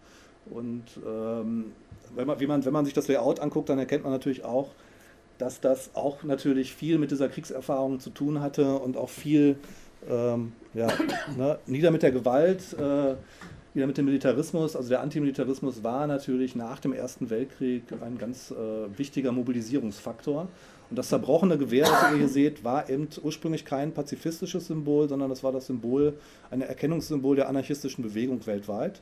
Und ähm, wenn, man, wie man, wenn man sich das Layout anguckt, dann erkennt man natürlich auch, dass das auch natürlich viel mit dieser Kriegserfahrung zu tun hatte und auch viel ähm, ja, ne, nieder mit der Gewalt, äh, wieder mit dem Militarismus. Also der Antimilitarismus war natürlich nach dem Ersten Weltkrieg ein ganz äh, wichtiger Mobilisierungsfaktor. Und das zerbrochene Gewehr, das ihr hier seht, war eben ursprünglich kein pazifistisches Symbol, sondern das war das Symbol, ein Erkennungssymbol der anarchistischen Bewegung weltweit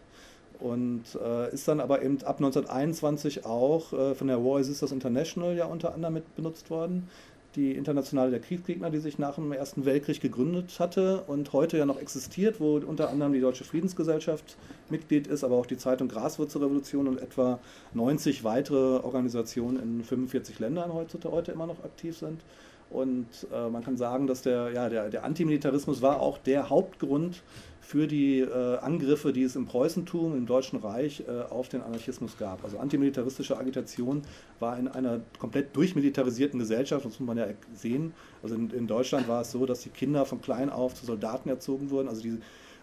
und äh, ist dann aber eben ab 1921 auch äh, von der War Resisters International ja unter anderem mit benutzt worden. Die Internationale der Kriegsgegner, die sich nach dem Ersten Weltkrieg gegründet hatte und heute ja noch existiert, wo unter anderem die Deutsche Friedensgesellschaft Mitglied ist, aber auch die Zeitung Graswurzelrevolution und etwa 90 weitere Organisationen in 45 Ländern heute, heute immer noch aktiv sind. Und äh, man kann sagen, dass der, ja, der, der Antimilitarismus war auch der Hauptgrund für die äh, Angriffe, die es im Preußentum, im Deutschen Reich äh, auf den Anarchismus gab. Also antimilitaristische Agitation war in einer komplett durchmilitarisierten Gesellschaft, das muss man ja sehen. Also in, in Deutschland war es so, dass die Kinder von klein auf zu Soldaten erzogen wurden. Also die,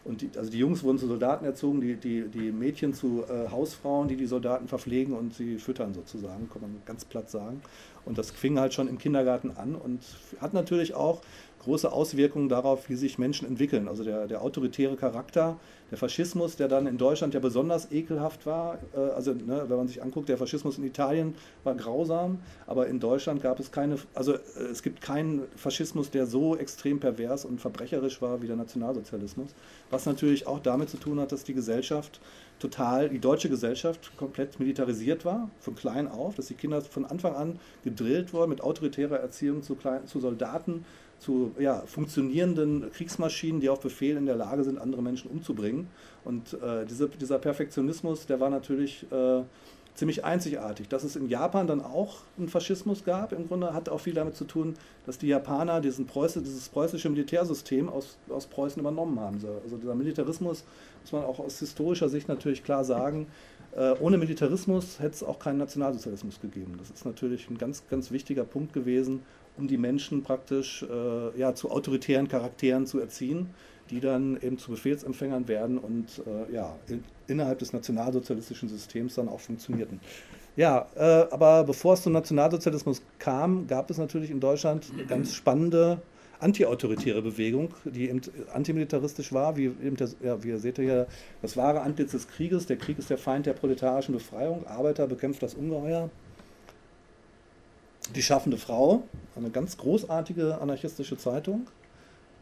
und die, also die Jungs wurden zu Soldaten erzogen, die, die, die Mädchen zu äh, Hausfrauen, die die Soldaten verpflegen und sie füttern sozusagen, kann man ganz platt sagen. Und das fing halt schon im Kindergarten an und hat natürlich auch große Auswirkungen darauf, wie sich Menschen entwickeln. Also der, der autoritäre Charakter, der Faschismus, der dann in Deutschland ja besonders ekelhaft war. Äh, also ne, wenn man sich anguckt, der Faschismus in Italien war grausam, aber in Deutschland gab es keine, also äh, es gibt keinen Faschismus, der so extrem pervers und verbrecherisch war wie der Nationalsozialismus. Was natürlich auch damit zu tun hat, dass die Gesellschaft total, die deutsche Gesellschaft komplett militarisiert war, von klein auf, dass die Kinder von Anfang an gedrillt wurden mit autoritärer Erziehung zu, klein, zu Soldaten, zu ja, funktionierenden Kriegsmaschinen, die auf Befehl in der Lage sind, andere Menschen umzubringen. Und äh, diese, dieser Perfektionismus, der war natürlich äh, ziemlich einzigartig. Dass es in Japan dann auch einen Faschismus gab, im Grunde hat auch viel damit zu tun, dass die Japaner diesen Preuße, dieses preußische Militärsystem aus, aus Preußen übernommen haben. Also dieser Militarismus, muss man auch aus historischer Sicht natürlich klar sagen, äh, ohne Militarismus hätte es auch keinen Nationalsozialismus gegeben. Das ist natürlich ein ganz, ganz wichtiger Punkt gewesen, um die Menschen praktisch äh, ja, zu autoritären Charakteren zu erziehen die dann eben zu Befehlsempfängern werden und äh, ja, in, innerhalb des nationalsozialistischen Systems dann auch funktionierten. Ja, äh, aber bevor es zum Nationalsozialismus kam, gab es natürlich in Deutschland eine ganz spannende antiautoritäre Bewegung, die eben antimilitaristisch war, wie, eben der, ja, wie ihr seht hier, das wahre Antlitz des Krieges. Der Krieg ist der Feind der proletarischen Befreiung. Arbeiter bekämpft das Ungeheuer. Die schaffende Frau, eine ganz großartige anarchistische Zeitung.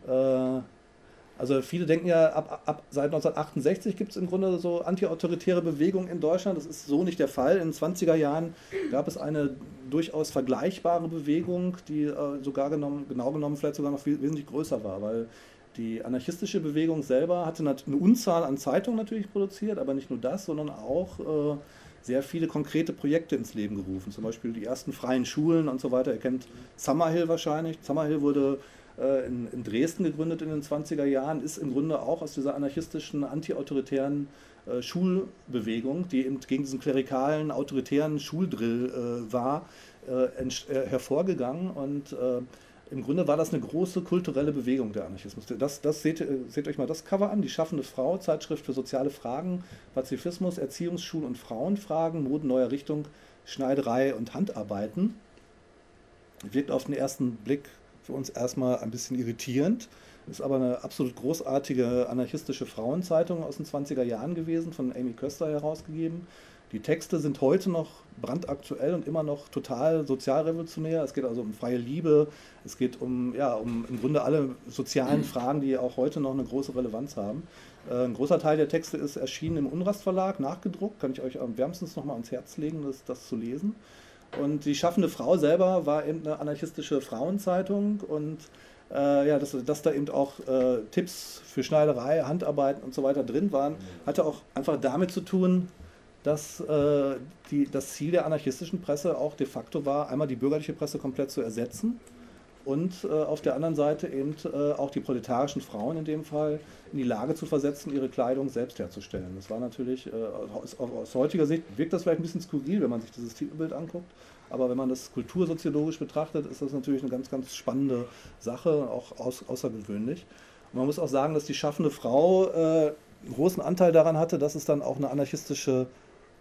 Äh, also viele denken ja, ab, ab seit 1968 gibt es im Grunde so antiautoritäre Bewegungen in Deutschland. Das ist so nicht der Fall. In den 20er Jahren gab es eine durchaus vergleichbare Bewegung, die äh, sogar genommen, genau genommen vielleicht sogar noch viel, wesentlich größer war, weil die anarchistische Bewegung selber hatte eine Unzahl an Zeitungen natürlich produziert, aber nicht nur das, sondern auch äh, sehr viele konkrete Projekte ins Leben gerufen. Zum Beispiel die ersten freien Schulen und so weiter. Ihr kennt Summerhill wahrscheinlich. Summerhill wurde äh, in, in, Dresden gegründet in den 20er Jahren, ist im Grunde auch aus dieser anarchistischen, antiautoritären äh, Schulbewegung, die eben gegen diesen klerikalen, autoritären Schuldrill äh, war, äh, äh, hervorgegangen und äh, im Grunde war das eine große kulturelle Bewegung der Anarchismus. Das, das seht, seht, euch mal das Cover an, die Schaffende Frau, Zeitschrift für soziale Fragen, Pazifismus, Erziehungs-, Schul- und Frauenfragen, Moden neuer Richtung, Schneiderei und Handarbeiten. Wirkt auf den ersten Blick für uns erstmal ein bisschen irritierend. Ist aber eine absolut großartige anarchistische Frauenzeitung aus den 20er Jahren gewesen, von Amy Köster herausgegeben. Die Texte sind heute noch brandaktuell und immer noch total sozialrevolutionär. Es geht also um freie Liebe, es geht um, ja, um im Grunde alle sozialen Fragen, die auch heute noch eine große Relevanz haben. Äh, ein großer Teil der Texte ist erschienen im Unrast Verlag, nachgedruckt. Kann ich euch am wärmstens nochmal ans Herz legen, das, das zu lesen. Und die schaffende Frau selber war eben eine anarchistische Frauenzeitung und äh, ja, dass, dass, da eben auch äh, Tipps für Schneiderei, Handarbeiten und so weiter drin waren, hatte auch einfach damit zu tun, dass äh, die, das Ziel der anarchistischen Presse auch de facto war, einmal die bürgerliche Presse komplett zu ersetzen und äh, auf der anderen Seite eben äh, auch die proletarischen Frauen in dem Fall in die Lage zu versetzen, ihre Kleidung selbst herzustellen. Das war natürlich, äh, aus, aus, heutiger Sicht wirkt das vielleicht ein bisschen skurril, wenn man sich dieses Titelbild anguckt, aber wenn man das kultursoziologisch betrachtet, ist das natürlich eine ganz, ganz spannende Sache, auch aus, außergewöhnlich. Und man muss auch sagen, dass die schaffende Frau äh, einen großen Anteil daran hatte, dass es dann auch eine anarchistische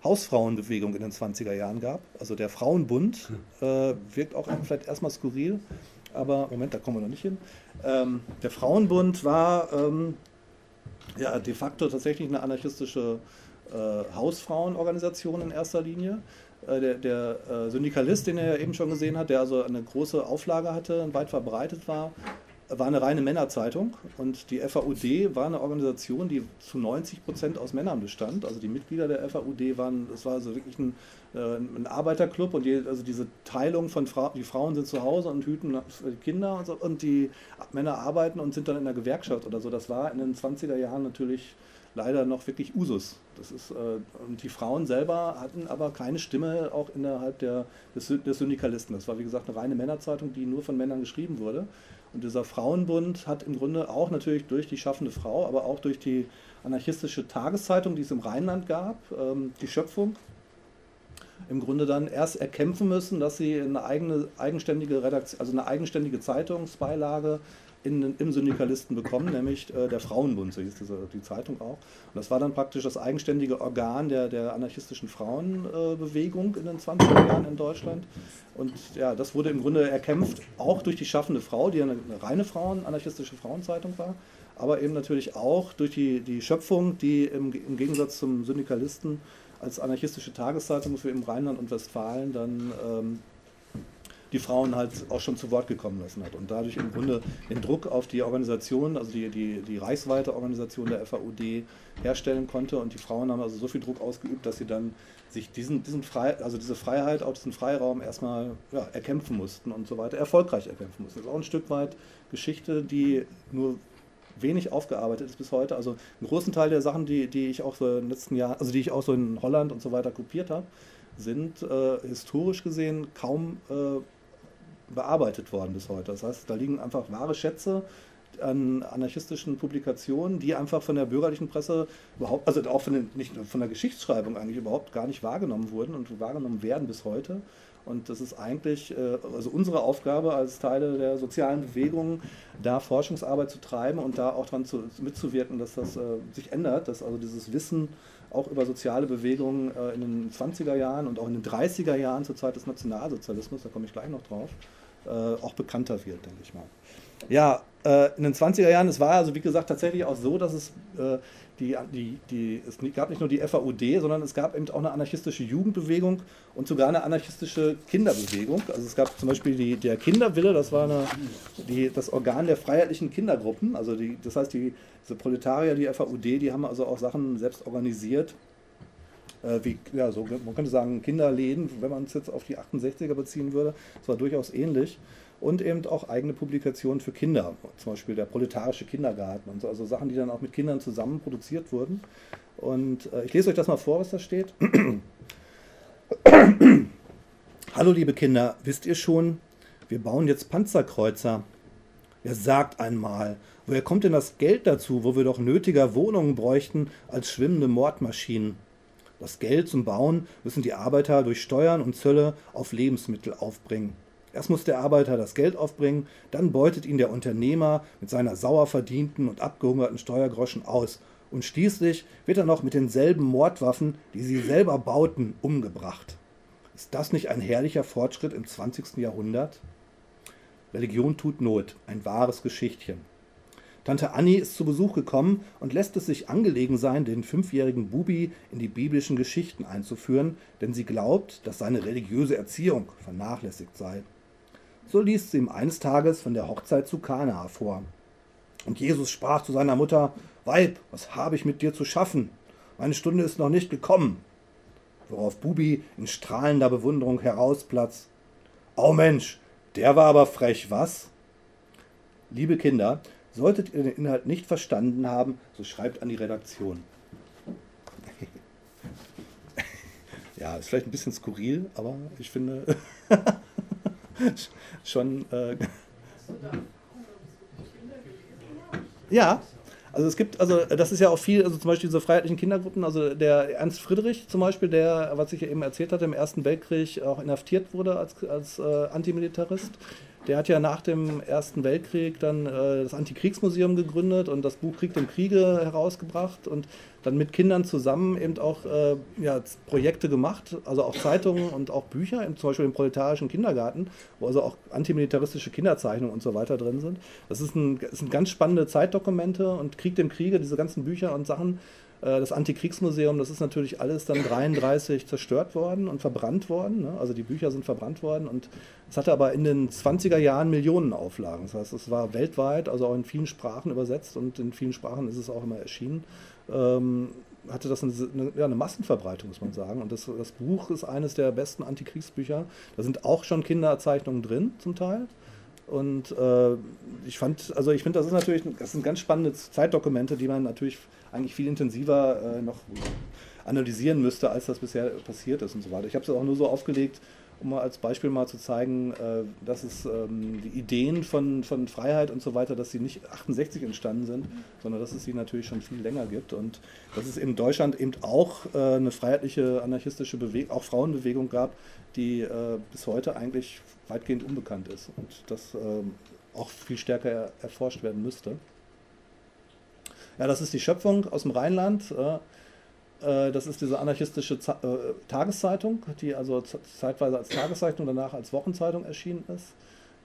Hausfrauenbewegung in den 20er Jahren gab. Also der Frauenbund äh, wirkt auch vielleicht erstmal skurril, aber Moment, da kommen wir noch nicht hin. Ähm, der Frauenbund war ähm, ja de facto tatsächlich eine anarchistische äh, Hausfrauenorganisation in erster Linie. Äh, der, der äh, Syndikalist, den er eben schon gesehen hat, der also eine große Auflage hatte und weit verbreitet war, war eine reine Männerzeitung und die FAUD war eine Organisation, die zu 90 Prozent aus Männern bestand. Also die Mitglieder der FAUD waren, das war also wirklich ein, äh, ein Arbeiterclub und die, also diese Teilung von Fra die Frauen sind zu Hause und hüten Kinder und, so, und die Männer arbeiten und sind dann in der Gewerkschaft oder so. Das war in den 20er Jahren natürlich leider noch wirklich Usus. Das ist, äh, und die Frauen selber hatten aber keine Stimme auch innerhalb der, des, des Syndikalisten. Das war wie gesagt eine reine Männerzeitung, die nur von Männern geschrieben wurde. Und dieser Frauenbund hat im Grunde auch natürlich durch die schaffende Frau, aber auch durch die anarchistische Tageszeitung, die es im Rheinland gab, ähm, die Schöpfung, im Grunde dann erst erkämpfen müssen, dass sie eine eigene eigenständige Redaktion, also eine eigenständige Zeitungsbeilage in, im Syndikalisten bekommen, nämlich äh, der Frauenbund, so hieß diese, die Zeitung auch. Und das war dann praktisch das eigenständige Organ der, der anarchistischen Frauenbewegung äh, in den 20er Jahren in Deutschland. Und ja, das wurde im Grunde erkämpft, auch durch die schaffende Frau, die eine, eine reine Frauen, anarchistische Frauenzeitung war, aber eben natürlich auch durch die, die Schöpfung, die im, im Gegensatz zum Syndikalisten als anarchistische Tageszeitung für im Rheinland und Westfalen dann ähm, die Frauen halt auch schon zu Wort gekommen lassen hat und dadurch im Grunde den Druck auf die Organisation, also die, die, die reichsweite Organisation der FAUD herstellen konnte und die Frauen haben also so viel Druck ausgeübt, dass sie dann sich diesen, diesen Frei, also diese Freiheit, auch diesen Freiraum erstmal ja, erkämpfen mussten und so weiter, erfolgreich erkämpfen mussten. Das ist auch ein Stück weit Geschichte, die nur wenig aufgearbeitet ist bis heute. Also einen großen Teil der Sachen, die, die ich auch so in den letzten Jahren, also die ich auch so in Holland und so weiter kopiert habe, sind äh, historisch gesehen kaum äh, bearbeitet worden bis heute. Das heißt, da liegen einfach wahre Schätze an anarchistischen Publikationen, die einfach von der bürgerlichen Presse überhaupt, also auch von, den, nicht von der Geschichtsschreibung eigentlich überhaupt gar nicht wahrgenommen wurden und wahrgenommen werden bis heute. Und das ist eigentlich äh, also unsere Aufgabe als Teile der sozialen Bewegung, da Forschungsarbeit zu treiben und da auch daran zu, mitzuwirken, dass das äh, sich ändert, dass also dieses Wissen auch über soziale Bewegungen äh, in den 20er Jahren und auch in den 30er Jahren zur Zeit des Nationalsozialismus, da komme ich gleich noch drauf, auch bekannter wird, denke ich mal. Ja, in den 20er Jahren, es war also wie gesagt tatsächlich auch so, dass es die, die, die, es gab nicht nur die FAUD, sondern es gab eben auch eine anarchistische Jugendbewegung und sogar eine anarchistische Kinderbewegung. Also es gab zum Beispiel die, der Kinderwille, das war eine, die, das Organ der freiheitlichen Kindergruppen. Also die, das heißt, die, diese Proletarier, die FAUD, die haben also auch Sachen selbst organisiert. Äh, wie, ja, so, man könnte sagen, Kinderläden, wenn man es jetzt auf die 68er beziehen würde. Das war durchaus ähnlich und eben auch eigene Publikationen für Kinder, zum Beispiel der proletarische Kindergarten und so, also Sachen, die dann auch mit Kindern zusammen produziert wurden. Und äh, ich lese euch das mal vor, was da steht. Hallo liebe Kinder, wisst ihr schon, wir bauen jetzt Panzerkreuzer. Wer sagt einmal, woher kommt denn das Geld dazu, wo wir doch nötiger Wohnungen bräuchten als schwimmende Mordmaschinen? Das Geld zum Bauen müssen die Arbeiter durch Steuern und Zölle auf Lebensmittel aufbringen. Erst muss der Arbeiter das Geld aufbringen, dann beutet ihn der Unternehmer mit seiner sauer verdienten und abgehungerten Steuergroschen aus. Und schließlich wird er noch mit denselben Mordwaffen, die sie selber bauten, umgebracht. Ist das nicht ein herrlicher Fortschritt im 20. Jahrhundert? Religion tut Not, ein wahres Geschichtchen. Tante Annie ist zu Besuch gekommen und lässt es sich angelegen sein, den fünfjährigen Bubi in die biblischen Geschichten einzuführen, denn sie glaubt, dass seine religiöse Erziehung vernachlässigt sei. So liest sie ihm eines Tages von der Hochzeit zu Kana vor. Und Jesus sprach zu seiner Mutter, Weib, was habe ich mit dir zu schaffen? Meine Stunde ist noch nicht gekommen. Worauf Bubi in strahlender Bewunderung herausplatzt. Oh Mensch, der war aber frech, was? Liebe Kinder, solltet ihr den Inhalt nicht verstanden haben, so schreibt an die Redaktion. ja, ist vielleicht ein bisschen skurril, aber ich finde. schon. Äh, ja, also es gibt, also das ist ja auch viel, also zum Beispiel diese freiheitlichen Kindergruppen, also der Ernst Friedrich zum Beispiel, der, was ich ja eben erzählt hatte, im Ersten Weltkrieg auch inhaftiert wurde als, als äh, Antimilitarist. Der hat ja nach dem Ersten Weltkrieg dann äh, das Antikriegsmuseum gegründet und das Buch Krieg im Kriege herausgebracht und dann mit Kindern zusammen eben auch äh, ja, Projekte gemacht, also auch Zeitungen und auch Bücher, zum Beispiel im proletarischen Kindergarten, wo also auch antimilitaristische Kinderzeichnungen und so weiter drin sind. Das, ist ein, das sind ganz spannende Zeitdokumente und Krieg im Kriege, diese ganzen Bücher und Sachen. Äh, das Antikriegsmuseum, das ist natürlich alles dann 33 zerstört worden und verbrannt worden. Ne? Also die Bücher sind verbrannt worden und es hatte aber in den 20er Jahren Millionen Auflagen. Das heißt, es war weltweit, also auch in vielen Sprachen übersetzt und in vielen Sprachen ist es auch immer erschienen ähm, hatte das eine, eine, ja, eine, Massenverbreitung, muss man sagen. Und das, das, Buch ist eines der besten Antikriegsbücher. Da sind auch schon Kinderzeichnungen drin, zum Teil. Und äh, ich fand, also ich finde, das ist natürlich, das sind ganz spannende Zeitdokumente, die man natürlich eigentlich viel intensiver äh, noch analysieren müsste, als das bisher passiert ist und so weiter. Ich habe es auch nur so aufgelegt, um mal als Beispiel mal zu zeigen, äh, dass es ähm, die Ideen von, von Freiheit und so weiter, dass sie nicht 68 entstanden sind, sondern dass es sie natürlich schon viel länger gibt und dass es in Deutschland eben auch äh, eine freiheitliche anarchistische Bewegung, auch Frauenbewegung gab, die äh, bis heute eigentlich weitgehend unbekannt ist und das ähm, auch viel stärker erforscht werden müsste. Ja, das ist die Schöpfung aus dem Rheinland. Äh, das ist diese anarchistische Z äh, Tageszeitung, die also zeitweise als Tageszeitung, danach als Wochenzeitung erschienen ist.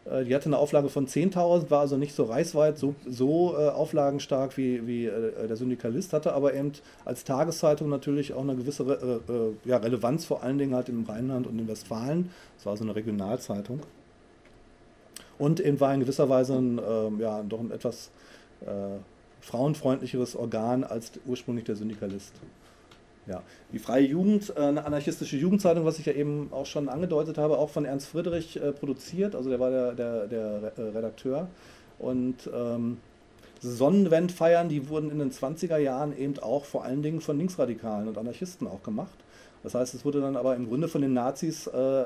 Äh, die hatte eine Auflage von 10.000, war also nicht so reichsweit, so, so äh, auflagenstark wie, wie äh, der Syndikalist, hatte aber eben als Tageszeitung natürlich auch eine gewisse Re äh, ja, Relevanz, vor allen Dingen halt im Rheinland und in Westfalen. Das war so eine Regionalzeitung. Und eben war in gewisser Weise ein, ja, doch ein etwas frauenfreundlicheres Organ als ursprünglich der Syndikalist. Ja, die Freie Jugend, äh, eine anarchistische Jugendzeitung, was ich ja eben auch schon angedeutet habe, auch von Ernst Friedrich äh, produziert, also der war der, der, der äh, Redakteur. Und ähm, Sonnenwendfeiern, die wurden in den 20er Jahren eben auch vor allen Dingen von Linksradikalen und Anarchisten auch gemacht. Das heißt, es wurde dann aber im Grunde von den Nazis äh,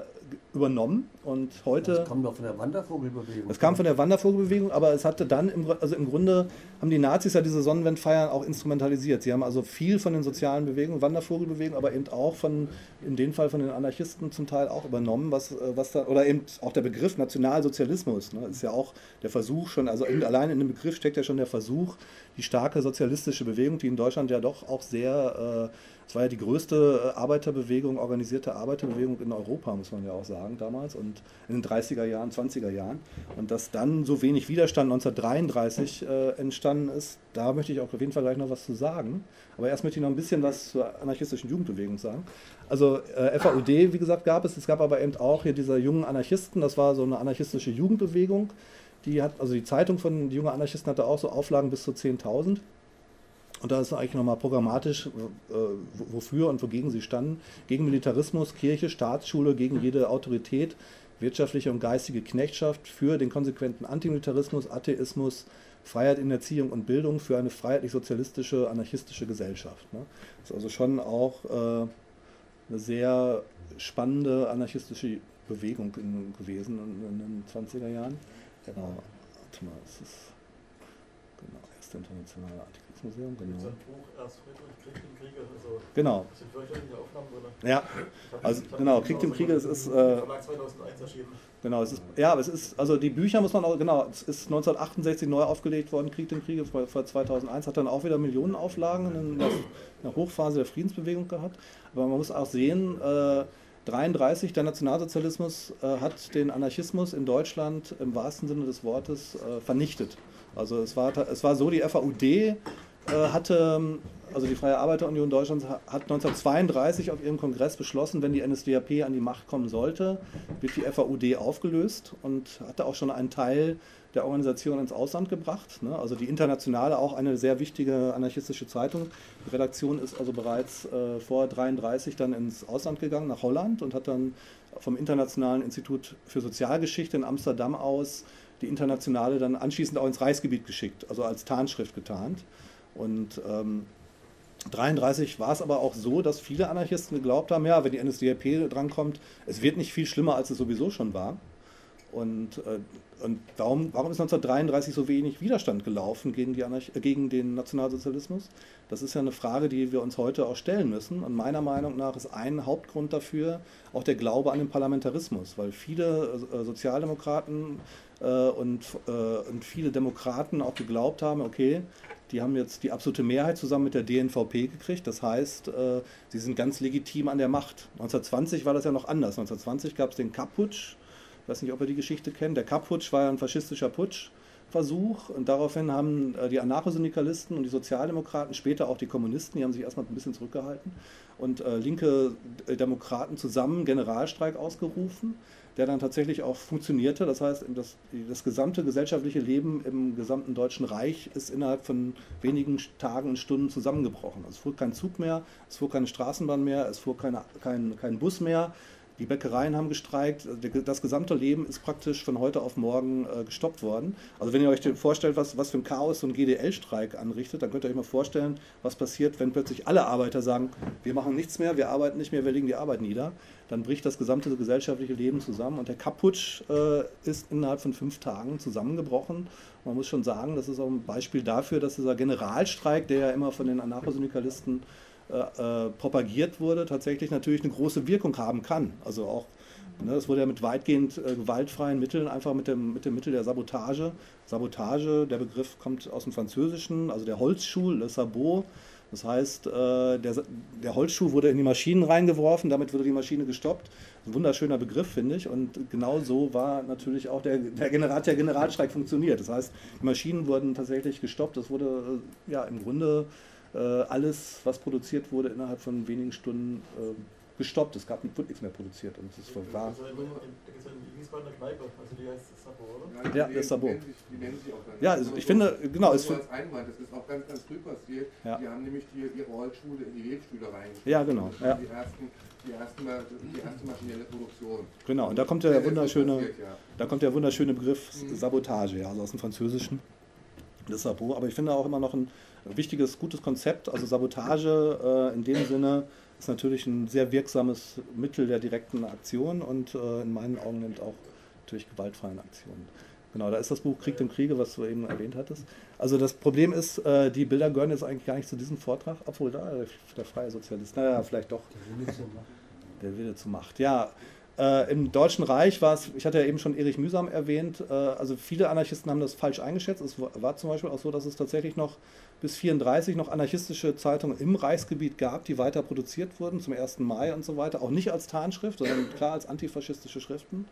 übernommen und heute. Das kam doch von der Wandervogelbewegung. Es kam von der Wandervogelbewegung, aber es hatte dann, im, also im Grunde haben die Nazis ja diese Sonnenwendfeiern auch instrumentalisiert. Sie haben also viel von den sozialen Bewegungen, Wandervogelbewegungen, aber eben auch von, in dem Fall von den Anarchisten zum Teil auch übernommen, was, äh, was da, oder eben auch der Begriff Nationalsozialismus, ne, ist ja auch der Versuch schon, also allein in dem Begriff steckt ja schon der Versuch, die starke sozialistische Bewegung, die in Deutschland ja doch auch sehr äh, es war ja die größte äh, Arbeiterbewegung, organisierte Arbeiterbewegung in Europa, muss man ja auch sagen, damals und in den 30er Jahren, 20er Jahren. Und dass dann so wenig Widerstand 1933 äh, entstanden ist, da möchte ich auch auf jeden Fall gleich noch was zu sagen. Aber erst möchte ich noch ein bisschen was zur anarchistischen Jugendbewegung sagen. Also äh, FAUD, wie gesagt, gab es. Es gab aber eben auch hier diese jungen Anarchisten, das war so eine anarchistische Jugendbewegung. Die hat, also die Zeitung von die junge Anarchisten hatte auch so Auflagen bis zu 10.000. Und da ist eigentlich nochmal programmatisch, äh, wofür und wogegen sie standen. Gegen Militarismus, Kirche, Staatsschule, gegen jede Autorität, wirtschaftliche und geistige Knechtschaft, für den konsequenten Antimilitarismus, Atheismus, Freiheit in Erziehung und Bildung, für eine freiheitlich-sozialistische, anarchistische Gesellschaft. Ne? Das ist also schon auch äh, eine sehr spannende anarchistische Bewegung in, gewesen in, in, den 20er Jahren. Genau. Warte mal, es ist genau, erste internationale Artikel. Museum, genau. So ein Buch, erst Friedrich, Krieg dem Kriege, also genau. Das sind fürchterliche Aufnahmen drin. Ja, also genau, Krieg dem Kriege, es ist... Äh, 2001 erschienen. Genau, es ist, ja, aber es ist, also die Bücher muss man auch, genau, es ist 1968 neu aufgelegt worden, Krieg dem Kriege, vor, vor 2001, hat dann auch wieder Millionenauflagen in der, in der Hochphase der Friedensbewegung gehabt. Aber man muss auch sehen, äh, 1933, der Nationalsozialismus äh, hat den Anarchismus in Deutschland im wahrsten Sinne des Wortes äh, vernichtet. Also es war, es war so, die FAUD hatte, also die Freie Arbeiterunion Deutschlands hat 1932 auf ihrem Kongress beschlossen, wenn die NSDAP an die Macht kommen sollte, wird die FAUD aufgelöst und hatte auch schon einen Teil der Organisation ins Ausland gebracht. Ne? Also die Internationale, auch eine sehr wichtige anarchistische Zeitung. Die Redaktion ist also bereits äh, vor 1933 dann ins Ausland gegangen, nach Holland und hat dann vom Internationalen Institut für Sozialgeschichte in Amsterdam aus die Internationale dann anschließend auch ins Reichsgebiet geschickt, also als Tarnschrift getarnt. Und ähm, 33 war es aber auch so, dass viele Anarchisten geglaubt haben, ja, wenn die NSDAP drankommt, es wird nicht viel schlimmer, als es sowieso schon war. Und, äh, und warum, warum ist 1933 so wenig Widerstand gelaufen gegen, die Anarch gegen den Nationalsozialismus? Das ist ja eine Frage, die wir uns heute auch stellen müssen. Und meiner Meinung nach ist ein Hauptgrund dafür auch der Glaube an den Parlamentarismus, weil viele äh, Sozialdemokraten äh, und, äh, und viele Demokraten auch geglaubt haben, okay, die haben jetzt die absolute Mehrheit zusammen mit der DNVP gekriegt. Das heißt, äh, sie sind ganz legitim an der Macht. 1920 war das ja noch anders. 1920 gab es den Kapp-Putsch. Ich weiß nicht, ob ihr die Geschichte kennt. Der Kapp-Putsch war ja ein faschistischer Putschversuch. Und daraufhin haben äh, die Anarchosyndikalisten und die Sozialdemokraten, später auch die Kommunisten, die haben sich erstmal ein bisschen zurückgehalten, und äh, linke Demokraten zusammen Generalstreik ausgerufen der dann tatsächlich auch funktionierte. Das heißt, das, das gesamte gesellschaftliche Leben im gesamten Deutschen Reich ist innerhalb von wenigen Tagen und Stunden zusammengebrochen. Also es fuhr kein Zug mehr, es fuhr keine Straßenbahn mehr, es fuhr keine, kein, kein Bus mehr. Die Bäckereien haben gestreikt. Das gesamte Leben ist praktisch von heute auf morgen äh, gestoppt worden. Also wenn ihr euch vorstellt, was, was für ein Chaos so ein GDL-Streik anrichtet, dann könnt ihr euch mal vorstellen, was passiert, wenn plötzlich alle Arbeiter sagen, wir machen nichts mehr, wir arbeiten nicht mehr, wir legen die Arbeit nieder dann bricht das gesamte gesellschaftliche Leben zusammen. Und der Kaputsch äh, ist innerhalb von fünf Tagen zusammengebrochen. Man muss schon sagen, das ist auch ein Beispiel dafür, dass dieser Generalstreik, der ja immer von den Anarchosyndikalisten äh, äh, propagiert wurde, tatsächlich natürlich eine große Wirkung haben kann. Also auch Ne, es wurde ja mit weitgehend äh, gewaltfreien Mitteln, einfach mit dem, mit dem Mittel der Sabotage. Sabotage, der Begriff kommt aus dem Französischen, also der Holzschuh, le Sabot, das heißt, äh, der, der Holzschuh wurde in die Maschinen reingeworfen, damit wurde die Maschine gestoppt. Ein wunderschöner Begriff, finde ich. Und genau so war natürlich auch der, der, General, der Generalstreik funktioniert. Das heißt, die Maschinen wurden tatsächlich gestoppt. Das wurde äh, ja im Grunde äh, alles, was produziert wurde, innerhalb von wenigen Stunden gestoppt. Es gab nichts mehr produziert. Und es war. Da gibt es eine Wiesbadener Kneipe, also die heißt Sabo, oder? Ja, das Sabo. Die nennen sich auch dann. Ja, also ich finde, genau. Das ist als Einwand, das ist auch ganz, ganz früh passiert. Ja. Die haben nämlich die, ihre Holzschule in die Webstühle reingestellt. Ja, genau. Ja. Die, ersten, die, ersten, die erste maschinelle Produktion. Genau, und da kommt der wunderschöne, passiert, ja. da kommt der wunderschöne Begriff mhm. Sabotage, ja, also aus dem Französischen. Das Sabot, aber ich finde auch immer noch ein wichtiges, gutes Konzept. Also Sabotage äh, in dem Sinne ist natürlich ein sehr wirksames Mittel der direkten Aktion und äh, in meinen Augen nimmt auch natürlich gewaltfreien Aktionen. Genau, da ist das Buch Krieg und Kriege, was du eben erwähnt hattest. Also das Problem ist, äh, die Bilder gehören jetzt eigentlich gar nicht zu diesem Vortrag, obwohl da der, der freie Sozialist, naja, vielleicht doch. Der Wille zur Macht. Der Wille zur Macht, ja. Äh, Im Deutschen Reich war es, ich hatte ja eben schon Erich Mühsam erwähnt, äh, also viele Anarchisten haben das falsch eingeschätzt. Es war zum Beispiel auch so, dass es tatsächlich noch bis 1934 noch anarchistische Zeitungen im Reichsgebiet gab, die weiter produziert wurden, zum 1. Mai und so weiter. Auch nicht als Tarnschrift, sondern klar als antifaschistische Schriften.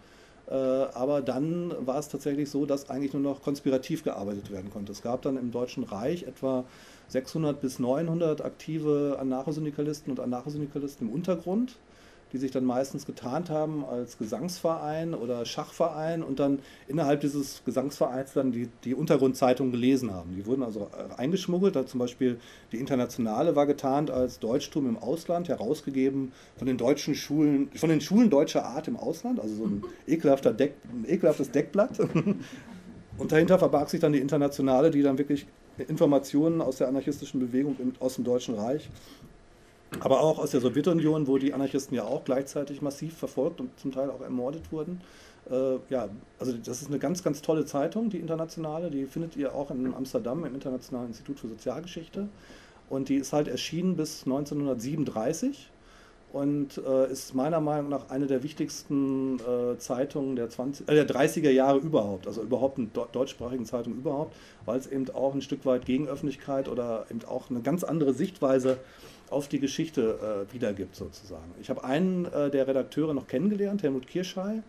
Äh, aber dann war es tatsächlich so, dass eigentlich nur noch konspirativ gearbeitet werden konnte. Es gab dann im Deutschen Reich etwa 600 bis 900 aktive Anarchosyndikalisten und Anarchosyndikalisten im Untergrund die sich dann meistens getarnt haben als Gesangsverein oder Schachverein und dann innerhalb dieses Gesangsvereins dann die, die Untergrundzeitung gelesen haben. Die wurden also äh, eingeschmuggelt, da zum Beispiel die Internationale war getarnt als Deutschtum im Ausland, herausgegeben von den deutschen Schulen, von den Schulen deutscher Art im Ausland, also so ein, ekelhafter Deck, ein ekelhaftes Deckblatt. Und dahinter verbarg sich dann die Internationale, die dann wirklich Informationen aus der anarchistischen Bewegung aus dem Deutschen Reich aber auch aus der Sowjetunion, wo die Anarchisten ja auch gleichzeitig massiv verfolgt und zum Teil auch ermordet wurden. Äh, ja, also das ist eine ganz, ganz tolle Zeitung, die internationale. Die findet ihr auch in Amsterdam im Internationalen Institut für Sozialgeschichte. Und die ist halt erschienen bis 1937 und äh, ist meiner Meinung nach eine der wichtigsten äh, Zeitungen der, 20, äh, der 30er Jahre überhaupt, also überhaupt eine deutschsprachige Zeitung überhaupt, weil es eben auch ein Stück weit Gegenöffentlichkeit oder eben auch eine ganz andere Sichtweise auf die Geschichte äh, wiedergibt sozusagen. Ich habe einen äh, der Redakteure noch kennengelernt, Helmut Kirschei.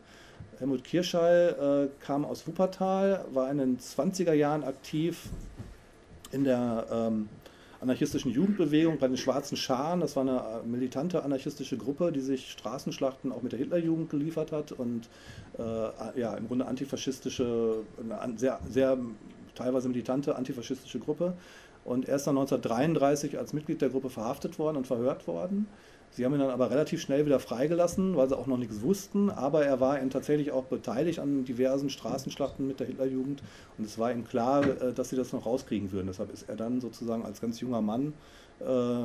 Helmut Kirschei äh, kam aus Wuppertal, war in den 20er Jahren aktiv in der ähm, anarchistischen Jugendbewegung bei den Schwarzen Scharen. Das war eine äh, militante anarchistische Gruppe, die sich Straßenschlachten auch mit der Hitlerjugend geliefert hat und äh, ja, im Grunde antifaschistische, eine sehr, sehr teilweise militante antifaschistische Gruppe und er ist dann 1933 als Mitglied der Gruppe verhaftet worden und verhört worden. Sie haben ihn dann aber relativ schnell wieder freigelassen, weil sie auch noch nichts wussten. Aber er war tatsächlich auch beteiligt an diversen Straßenschlachten mit der Hitlerjugend. Und es war ihm klar, äh, dass sie das noch rauskriegen würden. Deshalb ist er dann sozusagen als ganz junger Mann äh,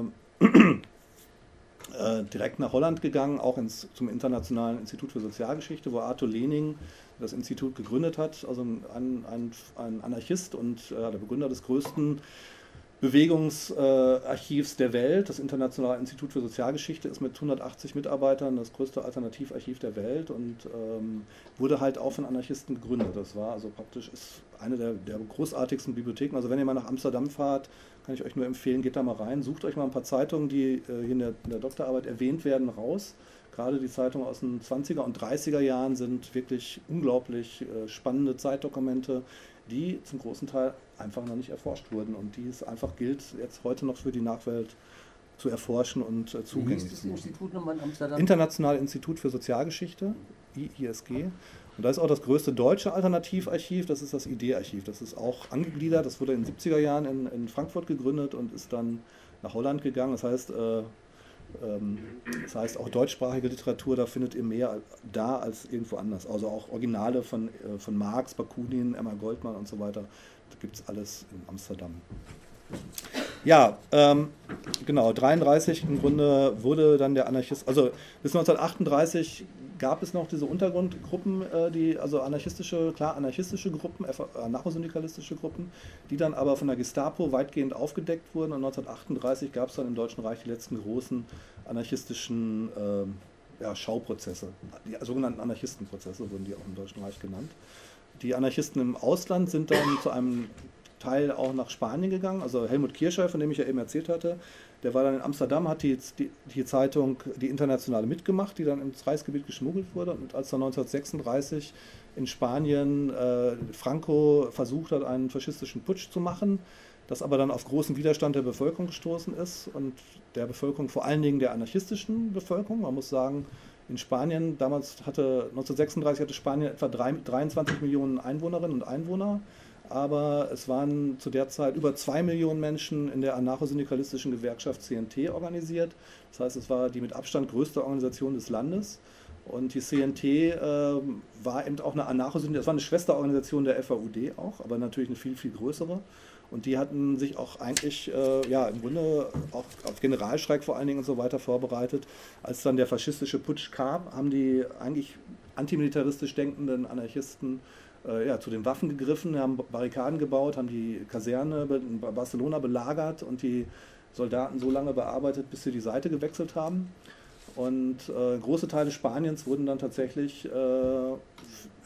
äh, direkt nach Holland gegangen, auch ins, zum Internationalen Institut für Sozialgeschichte, wo Arthur Lening das Institut gegründet hat. Also ein, ein, ein Anarchist und äh, der Begründer des größten Bewegungsarchivs der Welt. Das Internationale Institut für Sozialgeschichte ist mit 180 Mitarbeitern das größte Alternativarchiv der Welt und ähm, wurde halt auch von Anarchisten gegründet. Das war also praktisch ist eine der, der, großartigsten Bibliotheken. Also wenn ihr mal nach Amsterdam fahrt, kann ich euch nur empfehlen, geht da mal rein, sucht euch mal ein paar Zeitungen, die äh, hier in der, in der Doktorarbeit erwähnt werden, raus. Gerade die Zeitungen aus den 20er und 30er Jahren sind wirklich unglaublich äh, spannende Zeitdokumente, die zum großen Teil einfach noch nicht erforscht wurden und die es einfach gilt, jetzt heute noch für die Nachwelt zu erforschen und äh, zugänglich zu machen. Institut nochmal in Amsterdam? Internationale Institut für Sozialgeschichte, IISG. Und da ist auch das größte deutsche Alternativarchiv, das ist das ID-Archiv. Das ist auch angegliedert, das wurde in den 70er Jahren in, in Frankfurt gegründet und ist dann nach Holland gegangen. Das heißt, äh, das heißt, auch deutschsprachige Literatur, da findet ihr mehr da als irgendwo anders. Also auch Originale von, äh, von Marx, Bakunin, Emma Goldmann und so weiter. Da gibt es alles in Amsterdam. Ja, ähm, genau, 33 im Grunde wurde dann der Anarchist, also bis 1938 gab es noch diese Untergrundgruppen, äh, die, also anarchistische, klar anarchistische Gruppen, anarchosyndikalistische Gruppen, die dann aber von der Gestapo weitgehend aufgedeckt wurden. Und 1938 gab es dann im Deutschen Reich die letzten großen anarchistischen äh, ja, Schauprozesse, die sogenannten Anarchistenprozesse wurden die auch im Deutschen Reich genannt. Die Anarchisten im Ausland sind dann zu einem Teil auch nach Spanien gegangen. Also Helmut Kirschei, von dem ich ja eben erzählt hatte, der war dann in Amsterdam, hat die, die, die, Zeitung Die Internationale mitgemacht, die dann ins Reichsgebiet geschmuggelt wurde. Und als dann 1936 in Spanien äh, Franco versucht hat, einen faschistischen Putsch zu machen, das aber dann auf großen Widerstand der Bevölkerung gestoßen ist und der Bevölkerung, vor allen Dingen der anarchistischen Bevölkerung. Man muss sagen, in Spanien, damals hatte 1936 hatte Spanien etwa 3, 23 Millionen Einwohnerinnen und Einwohner aber es waren zu der Zeit über zwei Millionen Menschen in der anarchosyndikalistischen Gewerkschaft CNT organisiert. Das heißt, es war die mit Abstand größte Organisation des Landes. Und die CNT äh, war eben auch eine anarchosyndikaliste, das war eine Schwesterorganisation der FAUD auch, aber natürlich eine viel, viel größere. Und die hatten sich auch eigentlich, äh, ja, im Grunde auch auf Generalstreik vor allen Dingen und so weiter vorbereitet. Als dann der faschistische Putsch kam, haben die eigentlich antimilitaristisch denkenden Anarchisten ja, zu den Waffen gegriffen, haben Barrikaden gebaut, haben die Kaserne in Barcelona belagert und die Soldaten so lange bearbeitet, bis sie die Seite gewechselt haben. Und äh, große Teile Spaniens wurden dann tatsächlich äh,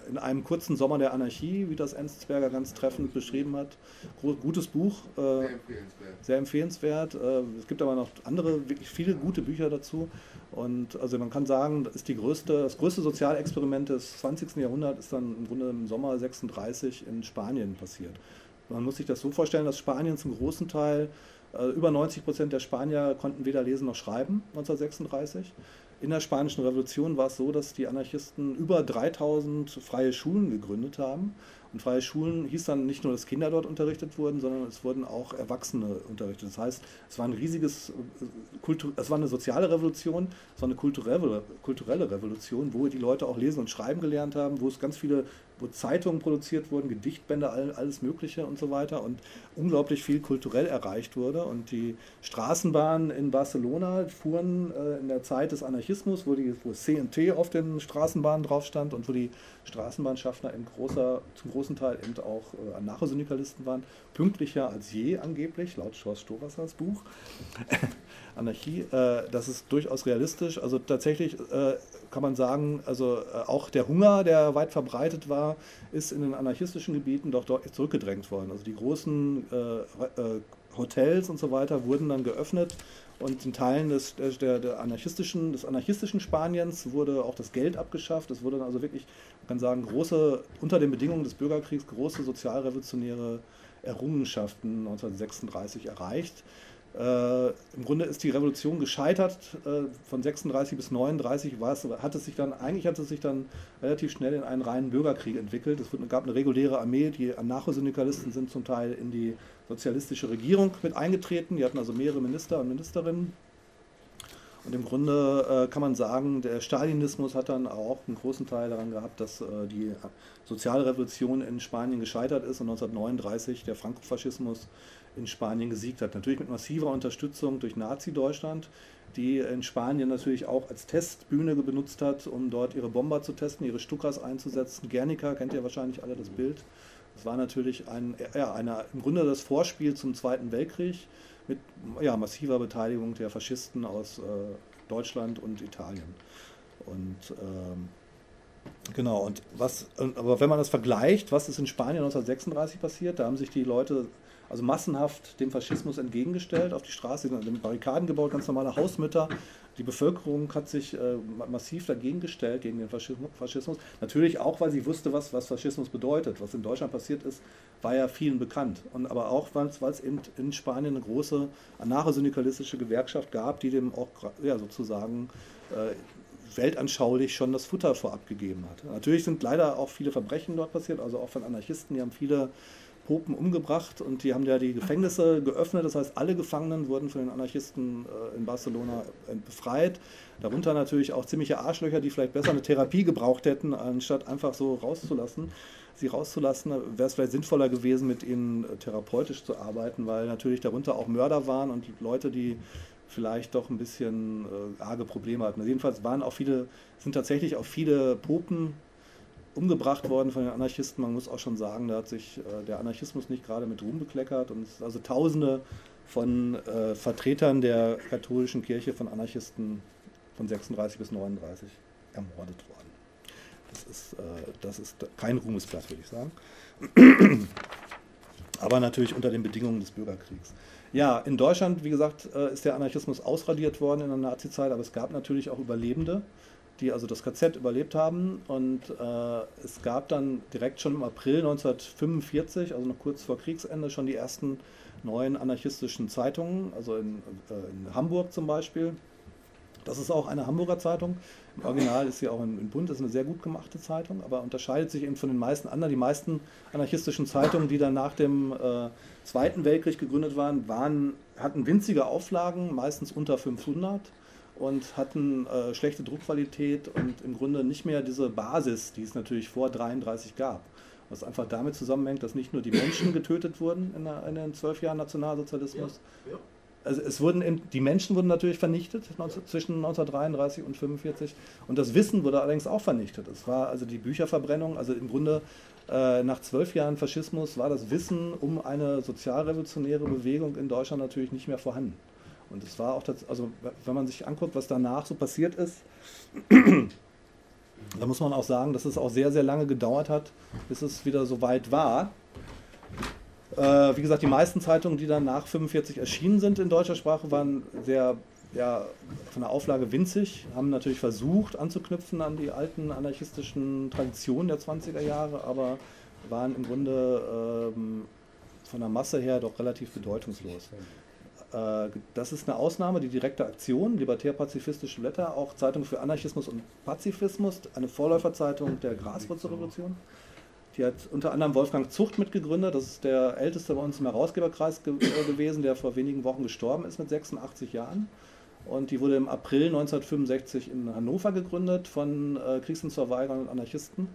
in einem kurzen Sommer der Anarchie, wie das Enzberger ganz treffend beschrieben hat. Gutes Buch, äh, sehr empfehlenswert. Sehr empfehlenswert. Äh, es gibt aber noch andere, wirklich viele gute Bücher dazu. Und also man kann sagen, das ist die größte, das größte Sozialexperiment des 20. Jahrhunderts ist dann im Grunde im Sommer 36 in Spanien passiert. Man muss sich das so vorstellen, dass Spanien zum großen Teil äh, über 90 Prozent der Spanier konnten weder lesen noch schreiben 1936. In der Spanischen Revolution war es so, dass die Anarchisten über 3000 freie Schulen gegründet haben. Und freie Schulen hieß dann nicht nur, dass Kinder dort unterrichtet wurden, sondern es wurden auch Erwachsene unterrichtet. Das heißt, es war ein riesiges, äh, es war eine soziale Revolution, es war eine kulturelle, kulturelle Revolution, wo die Leute auch lesen und schreiben gelernt haben, wo es ganz viele wo Zeitungen produziert wurden, Gedichtbände, alles Mögliche und so weiter und unglaublich viel kulturell erreicht wurde. Und die Straßenbahnen in Barcelona fuhren äh, in der Zeit des Anarchismus, wo, die, wo CNT auf den Straßenbahnen drauf stand und wo die Straßenbahnschaffner in großer, zum großen Teil eben auch äh, Anarchosyndikalisten waren, pünktlicher als je angeblich, laut Schorst Stowassers Buch. Anarchie, äh, das ist durchaus realistisch. Also tatsächlich äh, kann man sagen, also äh, auch der Hunger, der weit verbreitet war, ist in den anarchistischen Gebieten doch deutlich zurückgedrängt worden. Also die großen äh, äh, Hotels und so weiter wurden dann geöffnet und in Teilen des, der, der, anarchistischen, des anarchistischen Spaniens wurde auch das Geld abgeschafft. Es wurden also wirklich, man kann sagen, große, unter den Bedingungen des Bürgerkriegs, große sozialrevolutionäre Errungenschaften 1936 erreicht. Äh, Im Grunde ist die Revolution gescheitert. Äh, von 36 bis 39 es, hat es sich dann, eigentlich hat es sich dann relativ schnell in einen reinen Bürgerkrieg entwickelt. Es gab eine reguläre Armee, die Anarchosyndikalisten sind zum Teil in die sozialistische Regierung mit eingetreten. Die hatten also mehrere Minister und Ministerinnen. Und im Grunde äh, kann man sagen, der Stalinismus hat dann auch einen großen Teil daran gehabt, dass äh, die Sozialrevolution in Spanien gescheitert ist und 1939 der Frankofaschismus in Spanien gesiegt hat. Natürlich mit massiver Unterstützung durch Nazi-Deutschland, die in Spanien natürlich auch als Testbühne benutzt hat, um dort ihre Bomber zu testen, ihre Stukas einzusetzen. Guernica kennt ihr wahrscheinlich alle das Bild. Das war natürlich ein, ja, eine, im Grunde das Vorspiel zum Zweiten Weltkrieg mit ja, massiver Beteiligung der Faschisten aus äh, Deutschland und Italien. Und ähm, genau, und was, aber wenn man das vergleicht, was ist in Spanien 1936 passiert, da haben sich die Leute also massenhaft dem Faschismus entgegengestellt, auf die Straße, sind Barrikaden gebaut, ganz normale Hausmütter. Die Bevölkerung hat sich äh, massiv dagegen gestellt, gegen den Faschismus. Natürlich auch, weil sie wusste, was, was Faschismus bedeutet. Was in Deutschland passiert ist, war ja vielen bekannt. Und aber auch, weil es eben in Spanien eine große anarchosyndikalistische Gewerkschaft gab, die dem auch ja, sozusagen äh, weltanschaulich schon das Futter vorab gegeben hat. Natürlich sind leider auch viele Verbrechen dort passiert, also auch von Anarchisten, die haben viele Popen umgebracht und die haben ja die Gefängnisse geöffnet. Das heißt, alle Gefangenen wurden von den Anarchisten äh, in Barcelona äh, befreit. Darunter natürlich auch ziemliche Arschlöcher, die vielleicht besser eine Therapie gebraucht hätten, anstatt einfach so rauszulassen. Sie rauszulassen, wäre es vielleicht sinnvoller gewesen, mit ihnen äh, therapeutisch zu arbeiten, weil natürlich darunter auch Mörder waren und Leute, die vielleicht doch ein bisschen äh, arge Probleme hatten. Also jedenfalls waren auch viele, sind tatsächlich auch viele Popen umgebracht worden von den Anarchisten. Man muss auch schon sagen, da hat sich äh, der Anarchismus nicht gerade mit Ruhm bekleckert und es also Tausende von äh, Vertretern der katholischen Kirche von Anarchisten von 36 bis 39 ermordet worden. Das ist, äh, das ist kein Ruhmesblatt, würde ich sagen. Aber natürlich unter den Bedingungen des Bürgerkriegs. Ja, in Deutschland, wie gesagt, äh, ist der Anarchismus ausradiert worden in der Nazizeit, aber es gab natürlich auch Überlebende die also das KZ überlebt haben. Und äh, es gab dann direkt schon im April 1945, also noch kurz vor Kriegsende, schon die ersten neuen anarchistischen Zeitungen, also in, äh, in Hamburg zum Beispiel. Das ist auch eine Hamburger Zeitung. Im Original ist sie auch in, in Bund, das ist eine sehr gut gemachte Zeitung, aber unterscheidet sich eben von den meisten anderen. Die meisten anarchistischen Zeitungen, die dann nach dem äh, Zweiten Weltkrieg gegründet waren, waren, hatten winzige Auflagen, meistens unter 500 und hatten äh, schlechte Druckqualität und im Grunde nicht mehr diese Basis, die es natürlich vor 33 gab. Was einfach damit zusammenhängt, dass nicht nur die Menschen getötet wurden in, der, in den zwölf Jahren Nationalsozialismus. Ja, ja. Also es wurden die Menschen wurden natürlich vernichtet zwischen 1933 und 1945 und das Wissen wurde allerdings auch vernichtet. Es war also die Bücherverbrennung, also im Grunde äh, nach zwölf Jahren Faschismus war das Wissen um eine sozialrevolutionäre Bewegung in Deutschland natürlich nicht mehr vorhanden. Und es war auch, das, also wenn man sich anguckt, was danach so passiert ist, da muss man auch sagen, dass es auch sehr, sehr lange gedauert hat, bis es wieder so weit war. Äh, wie gesagt, die meisten Zeitungen, die dann nach 45 erschienen sind in deutscher Sprache, waren sehr ja, von der Auflage winzig, haben natürlich versucht anzuknüpfen an die alten anarchistischen Traditionen der 20er Jahre, aber waren im Grunde ähm, von der Masse her doch relativ bedeutungslos. Äh, das ist eine Ausnahme, die direkte Aktion, libertär-pazifistische Blätter, auch Zeitung für Anarchismus und Pazifismus, eine Vorläuferzeitung der Graswurzelrevolution. Die hat unter anderem Wolfgang Zucht mitgegründet, das ist der älteste bei uns im Herausgeberkreis ge äh, gewesen, der vor wenigen Wochen gestorben ist mit 86 Jahren. Und die wurde im April 1965 in Hannover gegründet von äh, Kriegsdienstverweigerern und Anarchisten.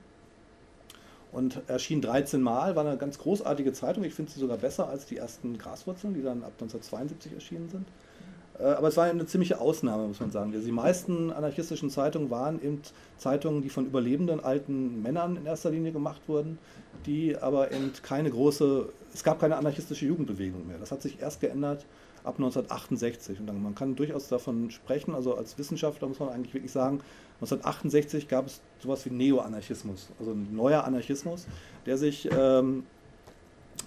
Und erschien 13 Mal, war eine ganz großartige Zeitung. Ich finde sie sogar besser als die ersten Graswurzeln, die dann ab 1972 erschienen sind. Äh, aber es war eine ziemliche Ausnahme, muss man sagen. Die meisten anarchistischen Zeitungen waren eben Zeitungen, die von überlebenden alten Männern in erster Linie gemacht wurden, die aber eben keine große, es gab keine anarchistische Jugendbewegung mehr. Das hat sich erst geändert ab 1968. Und man kann durchaus davon sprechen, also als Wissenschaftler muss man eigentlich wirklich sagen, 1968 gab es sowas wie Neo-Anarchismus, also ein neuer Anarchismus, der sich ähm,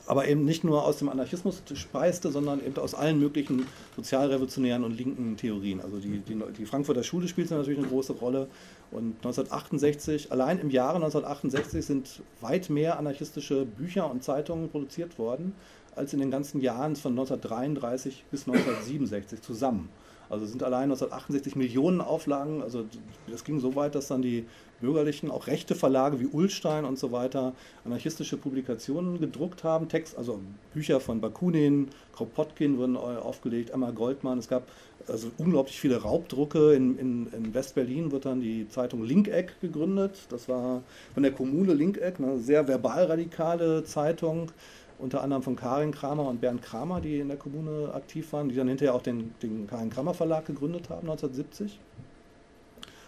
aber eben nicht nur aus dem Anarchismus speiste, sondern eben aus allen möglichen sozialrevolutionären und linken Theorien. Also die, die, die Frankfurter Schule spielt natürlich eine große Rolle. Und 1968, allein im Jahre 1968 sind weit mehr anarchistische Bücher und Zeitungen produziert worden als in den ganzen Jahren von 1933 bis 1967 zusammen. Also sind allein 1968 Millionen Auflagen, also das ging so weit, dass dann die bürgerlichen, auch rechte Verlage wie Ullstein und so weiter anarchistische Publikationen gedruckt haben, Text, also Bücher von Bakunin, Kropotkin wurden aufgelegt, Emma Goldmann, es gab also unglaublich viele Raubdrucke. In, in, in West-Berlin wird dann die Zeitung Linkeck gegründet, das war von der Kommune Linkeck, eine sehr verbalradikale Zeitung, unter anderem von Karin Kramer und Bernd Kramer, die in der Kommune aktiv waren, die dann hinterher auch den, den Karin Kramer Verlag gegründet haben, 1970.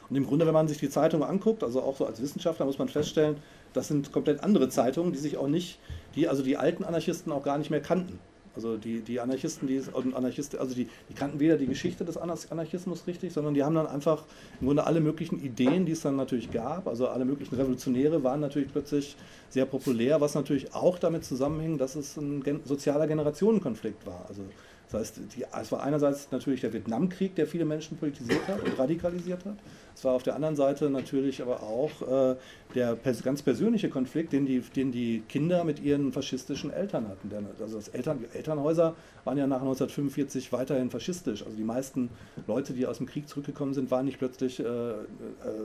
Und im Grunde, wenn man sich die Zeitung anguckt, also auch so als Wissenschaftler, muss man feststellen, das sind komplett andere Zeitungen, die sich auch nicht, die also die alten Anarchisten auch gar nicht mehr kannten. Also die, die Anarchisten, die Anarchisten, also die, die kannten weder die Geschichte des Anarchismus richtig, sondern die haben dann einfach im Grunde alle möglichen Ideen, die es dann natürlich gab, also alle möglichen Revolutionäre waren natürlich plötzlich sehr populär, was natürlich auch damit zusammenhing, dass es ein sozialer Generationenkonflikt war. Also das heißt, die, es war einerseits natürlich der Vietnamkrieg, der viele Menschen politisiert hat und radikalisiert hat. Es war auf der anderen Seite natürlich aber auch äh, der pers ganz persönliche Konflikt, den die, den die Kinder mit ihren faschistischen Eltern hatten. Der, also das Eltern, Elternhäuser waren ja nach 1945 weiterhin faschistisch. Also die meisten Leute, die aus dem Krieg zurückgekommen sind, waren nicht plötzlich äh, äh,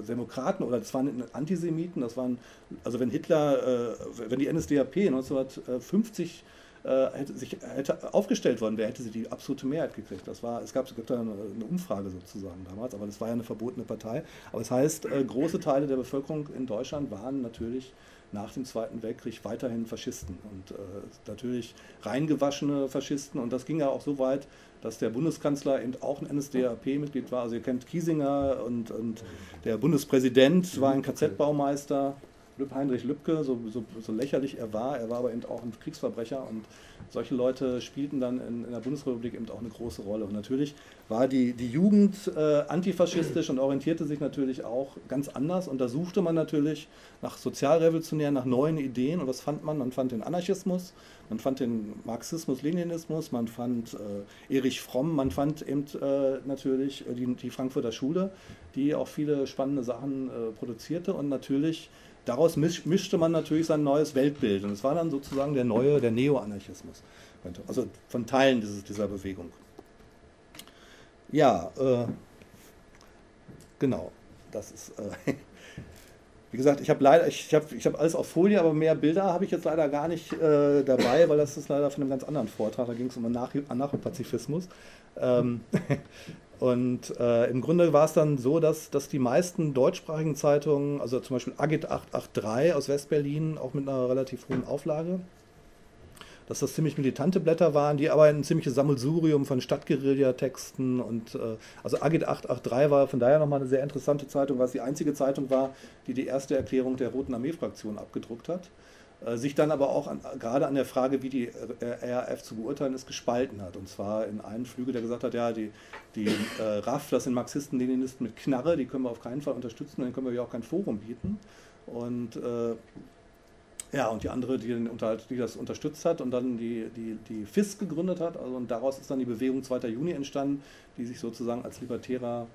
Demokraten oder das waren Antisemiten. Das waren, also wenn Hitler, äh, wenn die NSDAP 1950 äh, hätte, sich, hätte aufgestellt worden wäre, hätte sie die absolute Mehrheit gekriegt. Das war, es gab, es gab da eine, eine, Umfrage sozusagen damals, aber das war ja eine verbotene Partei. Aber das heißt, äh, große Teile der Bevölkerung in Deutschland waren natürlich nach dem Zweiten Weltkrieg weiterhin Faschisten und äh, natürlich reingewaschene Faschisten. Und das ging ja auch so weit, dass der Bundeskanzler eben auch ein NSDAP-Mitglied war. Also ihr kennt Kiesinger und, und der Bundespräsident war ein KZ-Baumeister. Heinrich Lübcke, so, so, so, lächerlich er war, er war aber eben auch ein Kriegsverbrecher und solche Leute spielten dann in, in der Bundesrepublik eben auch eine große Rolle. Und natürlich war die, die Jugend äh, antifaschistisch und orientierte sich natürlich auch ganz anders. Und da suchte man natürlich nach sozialrevolutionären, nach neuen Ideen. Und was fand man? Man fand den Anarchismus, man fand den Marxismus, Leninismus, man fand äh, Erich Fromm, man fand eben äh, natürlich die, die Frankfurter Schule, die auch viele spannende Sachen äh, produzierte und natürlich daraus mischte man natürlich sein neues Weltbild. Und es war dann sozusagen der neue, der Neo-Anarchismus. Also von Teilen dieses, dieser Bewegung. Ja, äh, genau. Das ist. Äh, wie gesagt, ich habe leider, ich habe ich hab alles auf Folie, aber mehr Bilder habe ich jetzt leider gar nicht äh, dabei, weil das ist leider von einem ganz anderen Vortrag. Da ging es um Anarcho-Pazifismus. Ähm, Und äh, im Grunde war es dann so, dass, dass die meisten deutschsprachigen Zeitungen, also zum Beispiel Agit 883 aus Westberlin, auch mit einer relativ hohen Auflage, dass das ziemlich militante Blätter waren, die aber ein ziemliches Sammelsurium von Stadtguerilla-Texten und äh, also Agit 883 war von daher nochmal eine sehr interessante Zeitung, weil es die einzige Zeitung war, die die erste Erklärung der Roten Armee-Fraktion abgedruckt hat. Äh, sich dann aber auch an, gerade an der Frage, wie die äh, RAF zu beurteilen ist, gespalten hat. Und zwar in einem Flügel, der gesagt hat, ja, die, die äh, RAF, das sind Marxisten, Leninisten mit Knarre, die können wir auf keinen Fall unterstützen, dann können wir ja auch kein Forum bieten. Und äh, ja, und die andere, die, die, das unterstützt hat und dann die, die, die FIS gegründet hat. Also, und daraus ist dann die Bewegung 2. Juni entstanden, die sich sozusagen als libertärer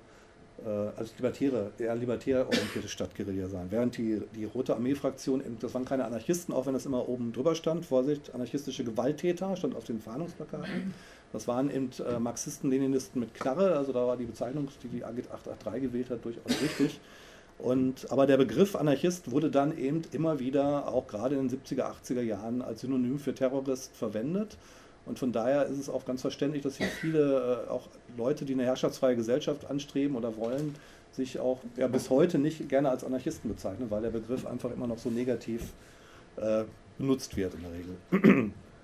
äh, als libertäre, eher libertär orientierte Stadtguerilla sein. Während die, die Rote Armee-Fraktion, das waren keine Anarchisten, auch wenn das immer oben drüber stand, Vorsicht, anarchistische Gewalttäter, stand auf den Fahndungsplakaten. Das waren eben äh, Marxisten, Leninisten mit Knarre, also da war die Bezeichnung, die die AGIT 883 gewählt hat, durchaus richtig. Und, aber der Begriff Anarchist wurde dann eben immer wieder, auch gerade in den 70er, 80er Jahren, als Synonym für Terrorist verwendet. Und von daher ist es auch ganz verständlich, dass hier viele äh, auch Leute, die eine herrschaftsfreie Gesellschaft anstreben oder wollen, sich auch ja, bis heute nicht gerne als Anarchisten bezeichnen, weil der Begriff einfach immer noch so negativ äh, benutzt wird in der Regel.